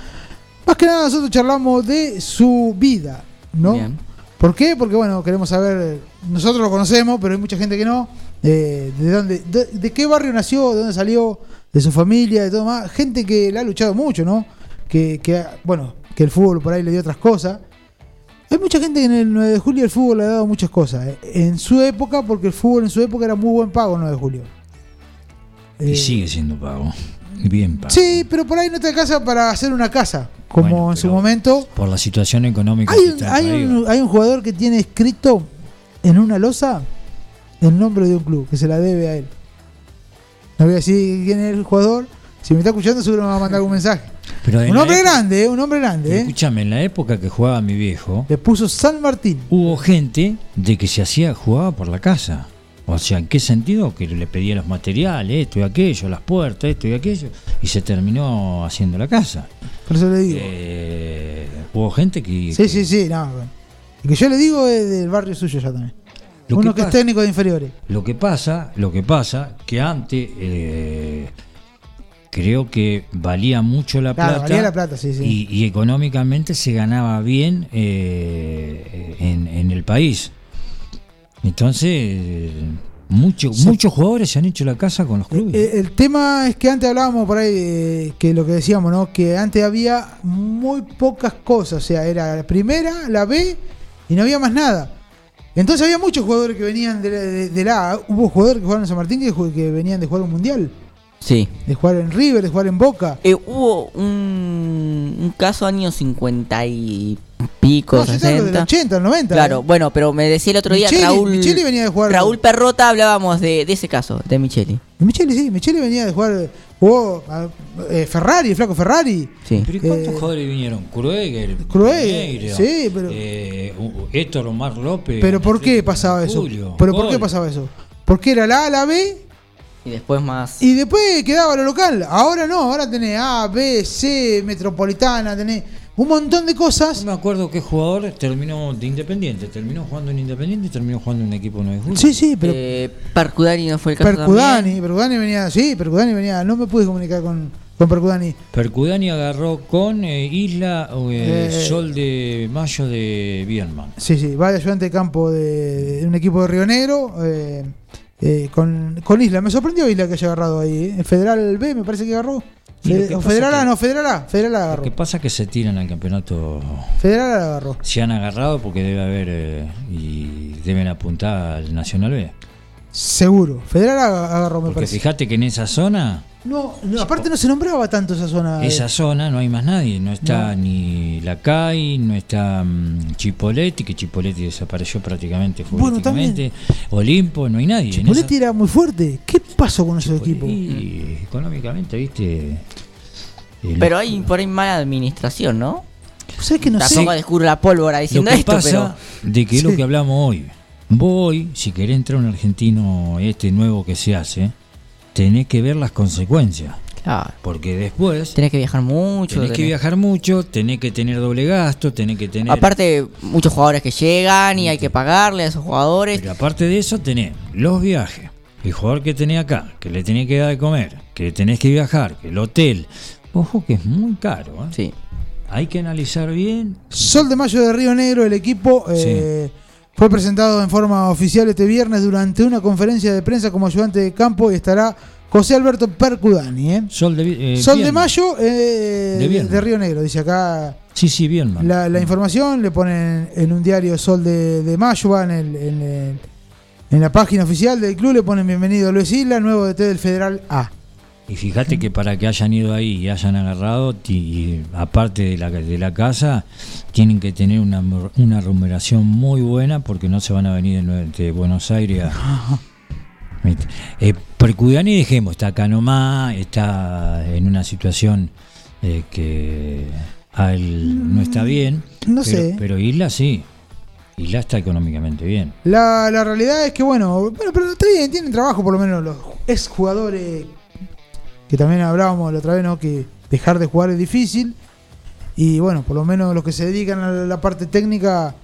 S1: Más que nada nosotros charlamos de su vida, ¿no?
S2: Bien.
S1: ¿Por qué? Porque bueno, queremos saber, nosotros lo conocemos, pero hay mucha gente que no, eh, de dónde, de, de qué barrio nació, de dónde salió, de su familia, de todo más, gente que le ha luchado mucho, ¿no? Que, que, bueno, que el fútbol por ahí le dio otras cosas. Hay mucha gente que en el 9 de julio el fútbol le ha dado muchas cosas. eh. En su época, porque el fútbol en su época era muy buen pago el 9 de julio.
S3: Y
S1: Eh,
S3: sigue siendo pago. Bien pago.
S1: Sí, pero por ahí no te alcanza para hacer una casa, como
S3: Bueno,
S1: en su momento.
S3: Por la situación económica
S1: Hay
S3: que
S1: hay, un, hay un jugador que tiene escrito en una losa el nombre de un club, que se la debe a él. No voy a decir quién es el jugador. Si me está escuchando, seguro me va a mandar algún mensaje.
S3: Pero en
S1: Un hombre
S3: época-
S1: grande, ¿eh? un hombre grande. ¿eh?
S3: Escúchame, en la época que jugaba mi viejo,
S1: Le puso San Martín.
S3: hubo gente de que se hacía, jugaba por la casa. O sea, ¿en qué sentido? Que le pedía los materiales, esto y aquello, las puertas, esto y aquello, y se terminó haciendo la casa.
S1: Por eso le digo.
S3: Eh, hubo gente que...
S1: sí, sí, sí. No. El que yo le digo es del barrio suyo ya también.
S3: Lo
S1: Uno
S3: que
S1: es técnico de inferiores.
S3: Lo que pasa, lo que pasa, que antes eh, creo que valía mucho la
S1: Claro,
S3: plata.
S1: valía la plata, sí, sí.
S3: Y, y económicamente se ganaba bien eh, en, en el país. Entonces, mucho-
S1: Sí.
S3: muchos jugadores se han hecho la casa con los clubes.
S1: Eh, el tema es que antes hablábamos por ahí, eh, que lo que decíamos, ¿no? Que antes había muy pocas cosas. O sea, era la primera, la B y no había más nada. Entonces había muchos jugadores que venían de la, de- de la A. Hubo jugadores que jugaron en San Martín que, que venían de jugar un mundial.
S2: Sí.
S1: De jugar en River, de jugar en Boca.
S2: Eh, hubo un, un caso año 50 y pico,
S1: No, yo te hablo del
S2: 60.
S1: 80, del 90.
S2: Claro,
S1: eh.
S2: bueno, pero me decía el otro día Raúl.
S1: Micheli venía de jugar-
S2: Raúl Perrota hablábamos de, de ese caso, de Micheli.
S1: Micheli, sí, Micheli venía de jugar. Jugó a- eh, Ferrari, el flaco Ferrari.
S2: Sí.
S3: ¿Pero y cuántos
S1: Eh,
S3: jugadores vinieron? Krueger,
S1: Krueger, sí, pero-
S3: eh, Héctor Omar López.
S1: Pero ¿por qué pasaba eso?
S3: Julio,
S1: ¿Pero por qué pasaba eso? Porque era la A, la B
S2: Y después más.
S1: y después quedaba lo local. Ahora no, ahora tenés A, B, C, Metropolitana, tenés un montón de cosas.
S3: No me acuerdo qué jugador terminó de Independiente. Terminó jugando en Independiente y terminó jugando en un equipo 9 de julio.
S1: Sí, sí, pero
S2: Eh, Percudani no fue el caso.
S1: Percudani,
S2: también.
S1: Percudani venía, sí, Percudani venía, no me pude comunicar con, con Percudani.
S3: Percudani agarró con eh, Isla eh,
S1: Eh.
S3: Sol de Mayo de Bierman.
S1: Sí, sí, va de ayudante de campo de, de un equipo de Río Negro. eh, eh, con, con Isla, me sorprendió Isla que haya agarrado ahí. ¿eh? El Federal B me parece que agarró. Fe- Federal A, no, Federal A, Federal A
S3: Lo
S1: agarró.
S3: que pasa es que se tiran al campeonato.
S1: Federal agarró.
S3: Se han agarrado porque debe haber eh, y deben apuntar al Nacional B.
S1: Seguro. Federal agarró, me
S3: Porque
S1: parece.
S3: fíjate que en esa zona,
S1: No, no, aparte no se nombraba tanto esa zona. eh.
S3: esa zona no hay más nadie. No está ni Lacay, no está mm, Chipoletti, que Chipoletti desapareció prácticamente
S1: Bueno,
S3: futbolísticamente. Olimpo, no hay nadie. En
S1: Chipoletti era muy fuerte. ¿Qué pasó con esos equipos?
S3: Y económicamente, viste. el-
S2: Pero hay por ahí mala administración, ¿no?
S1: ¿Sabes que no sé?
S2: Tampoco descubro la pólvora
S3: Lo
S2: diciendo
S3: que
S2: esto,
S3: pasa de que es
S1: Sí.
S3: lo que hablamos hoy. Voy, si querés entrar a un argentino este nuevo que se hace, tenés que ver las consecuencias.
S2: Claro.
S3: Porque después
S2: Tenés que viajar mucho.
S3: tenés que viajar mucho, tenés que tener doble gasto, tenés que tener...
S2: Aparte, muchos jugadores que llegan y hay que pagarle a esos jugadores.
S3: Pero aparte de eso tenés los viajes, el jugador que tenés acá, que le tenés que dar de comer, que tenés que viajar, que el hotel. Ojo que es muy caro. ¿eh?
S2: Sí.
S3: Hay que analizar bien.
S1: Sol de Mayo de Río Negro, el equipo eh, fue presentado en forma oficial este viernes durante una conferencia de prensa como ayudante de campo y estará José Alberto Percudani. ¿eh?
S3: Sol de, eh,
S1: Sol de. Mayo eh,
S3: De.
S1: Río Negro, dice acá
S3: Sí, sí, bien, man.
S1: la, la información, le ponen en un diario Sol de, de Mayo, va en, el- en el- en la página oficial del club, le ponen bienvenido Luis Isla, nuevo DT del Federal A.
S3: Y fíjate que para que hayan ido ahí y hayan agarrado, y aparte de la, de la casa, tienen que tener una, una remuneración muy buena porque no se van a venir de, Buenos Aires a... Eh, Percudani, dejemos, está acá nomás, está en una situación eh, que a él no está bien.
S1: No
S3: pero,
S1: sé.
S3: Pero Isla sí. Isla está económicamente bien.
S1: La, la realidad es que, bueno, bueno, pero está bien, tienen trabajo por lo menos los exjugadores que también hablábamos la otra vez, ¿no? Que dejar de jugar es difícil. Y bueno, por lo menos los que se dedican a la parte técnica,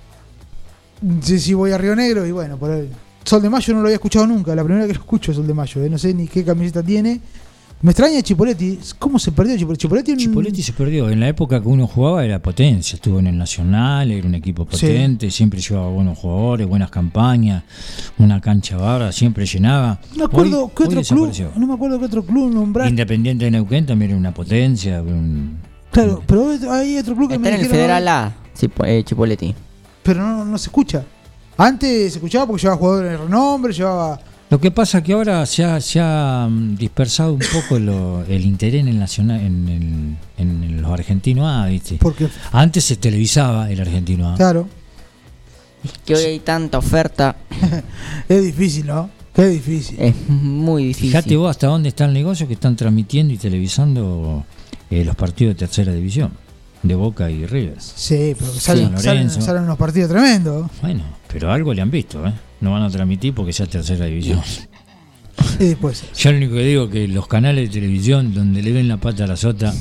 S1: si, si voy a Río Negro, y bueno, por el Sol de Mayo no lo había escuchado nunca, la primera que lo escucho es Sol de Mayo, ¿eh? no sé ni qué camiseta tiene. Me extraña Chipoletti, ¿cómo se perdió Chipoletti? Chipoletti, un-
S3: Chipoletti se perdió. En la época que uno jugaba era potencia. Estuvo en el Nacional, era un equipo
S1: Sí.
S3: potente, siempre llevaba buenos jugadores, buenas campañas, una cancha barra, siempre llenaba.
S1: no me acuerdo
S3: Hoy-
S1: qué otro club, no me acuerdo qué otro club nombrar.
S3: Independiente de Neuquén también era una potencia. un-
S1: Claro, pero hay otro club que
S2: Está
S1: me
S2: en el Federal A, eh, Chipoletti.
S1: pero no, no se escucha. Antes se escuchaba porque llevaba jugadores de renombre, llevaba.
S3: Lo que pasa que ahora se ha, se ha mm, dispersado un poco lo- el interés en el nacional, en, en los argentinos A, ¿viste?
S1: Porque,
S3: Antes se televisaba el argentino A.
S1: claro,
S2: Que hoy hay tanta oferta.
S1: es difícil, ¿no? Qué difícil.
S2: Es muy difícil.
S3: Fíjate vos hasta dónde está el negocio que están transmitiendo y televisando eh, los partidos de tercera división, de Boca y River.
S1: Sí, pero salen, salen unos partidos tremendos.
S3: Bueno, pero algo le han visto, ¿eh? No van a transmitir porque ya es tercera división.
S1: Y después.
S3: Yo lo único que digo es que los canales de televisión donde le ven la pata a la sota,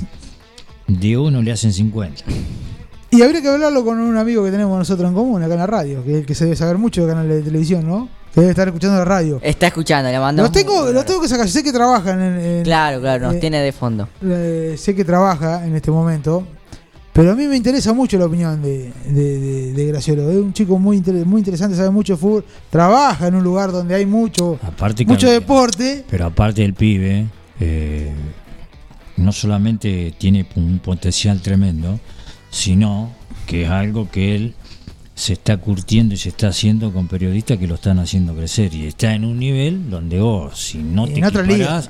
S3: de uno le hacen 50.
S1: Y habría que hablarlo con un amigo que tenemos nosotros en común acá en la radio, que es el que se debe saber mucho de canales de televisión, ¿no? Que debe estar escuchando la radio.
S2: Está escuchando, le mandamos.
S1: Los tengo, los tengo que sacar, sé que trabajan en. en-
S2: Claro, claro, nos
S1: eh,
S2: tiene de fondo.
S1: eh, sé que trabaja en este momento. Pero a mí me interesa mucho la opinión de, de, de- de Graciolo. Es un chico muy, inter- muy interesante, sabe mucho de fútbol. Trabaja en un lugar donde hay mucho,
S3: Aparte que-
S1: mucho deporte.
S3: Pero aparte del pibe, eh, no solamente tiene un potencial tremendo, sino que es algo que él se está curtiendo y se está haciendo con periodistas que lo están haciendo crecer. Y está en un nivel donde vos, si no
S1: En
S3: te equiparás...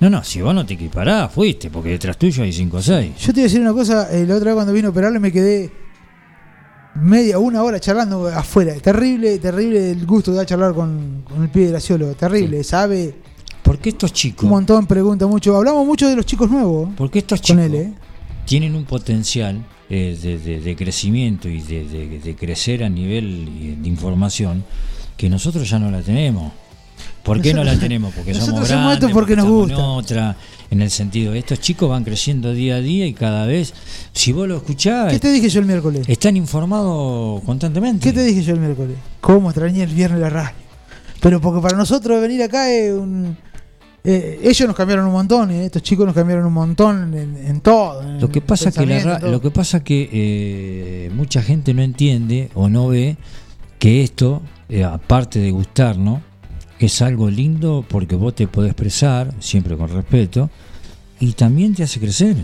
S3: No, no, si vos no te equiparás, fuiste, porque detrás tuyo hay 5 o 6.
S1: Yo te voy a decir una cosa, eh, la otra vez cuando vino a operarle me quedé media, una hora charlando afuera. Terrible, terrible el gusto de charlar con, con el pibe Graciolo. Terrible, sabe
S3: Porque estos chicos,
S1: un montón, pregunta mucho. Hablamos mucho de los chicos nuevos
S3: porque estos
S1: con
S3: chicos
S1: él, ¿eh?
S3: tienen un potencial eh, de, de- de crecimiento y de, de- de crecer a nivel eh, de información que nosotros ya no la tenemos. ¿Por qué no la tenemos? Porque somos
S1: nosotros hacemos
S3: grandes,
S1: esto porque nos gusta.
S3: En otra, en el sentido, estos chicos van creciendo día a día y cada vez, si vos lo escuchás,
S1: ¿Qué te dije yo el miércoles?
S3: están informados constantemente.
S1: ¿Qué te dije yo el miércoles? ¿Cómo extrañé el viernes la radio? Pero porque para nosotros venir acá es un... eh, ellos nos cambiaron un montón, eh, estos chicos nos cambiaron un montón en, en todo. en
S3: Lo que pasa que la lo que pasa que eh, mucha gente no entiende o no ve que esto, eh, aparte de gustarnos, es algo lindo porque vos te podés expresar, siempre con respeto, y también te hace crecer.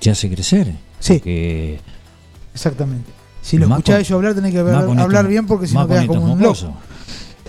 S3: Te hace crecer.
S1: Sí.
S3: Porque
S1: Exactamente. Si lo escuchás ellos hablar, tenés que hablar, bien porque si no quedas como un loco.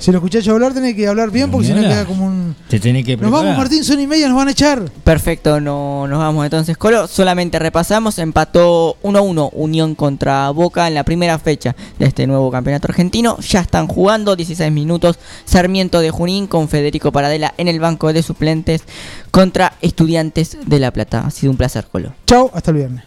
S1: Si lo escuchás hablar, tenés que hablar bien porque si no queda como un...
S3: te tenés que
S1: Nos
S3: preparar.
S1: vamos, Martín, son y media, nos van a echar.
S2: Perfecto, no, nos vamos entonces, Colo. Solamente repasamos, empató 1-1 Unión contra Boca en la primera fecha de este nuevo campeonato argentino. Ya están jugando 16 minutos Sarmiento de Junín con Federico Paradela en el banco de suplentes contra Estudiantes de La Plata. Ha sido un placer, Colo.
S1: Chao, hasta el viernes.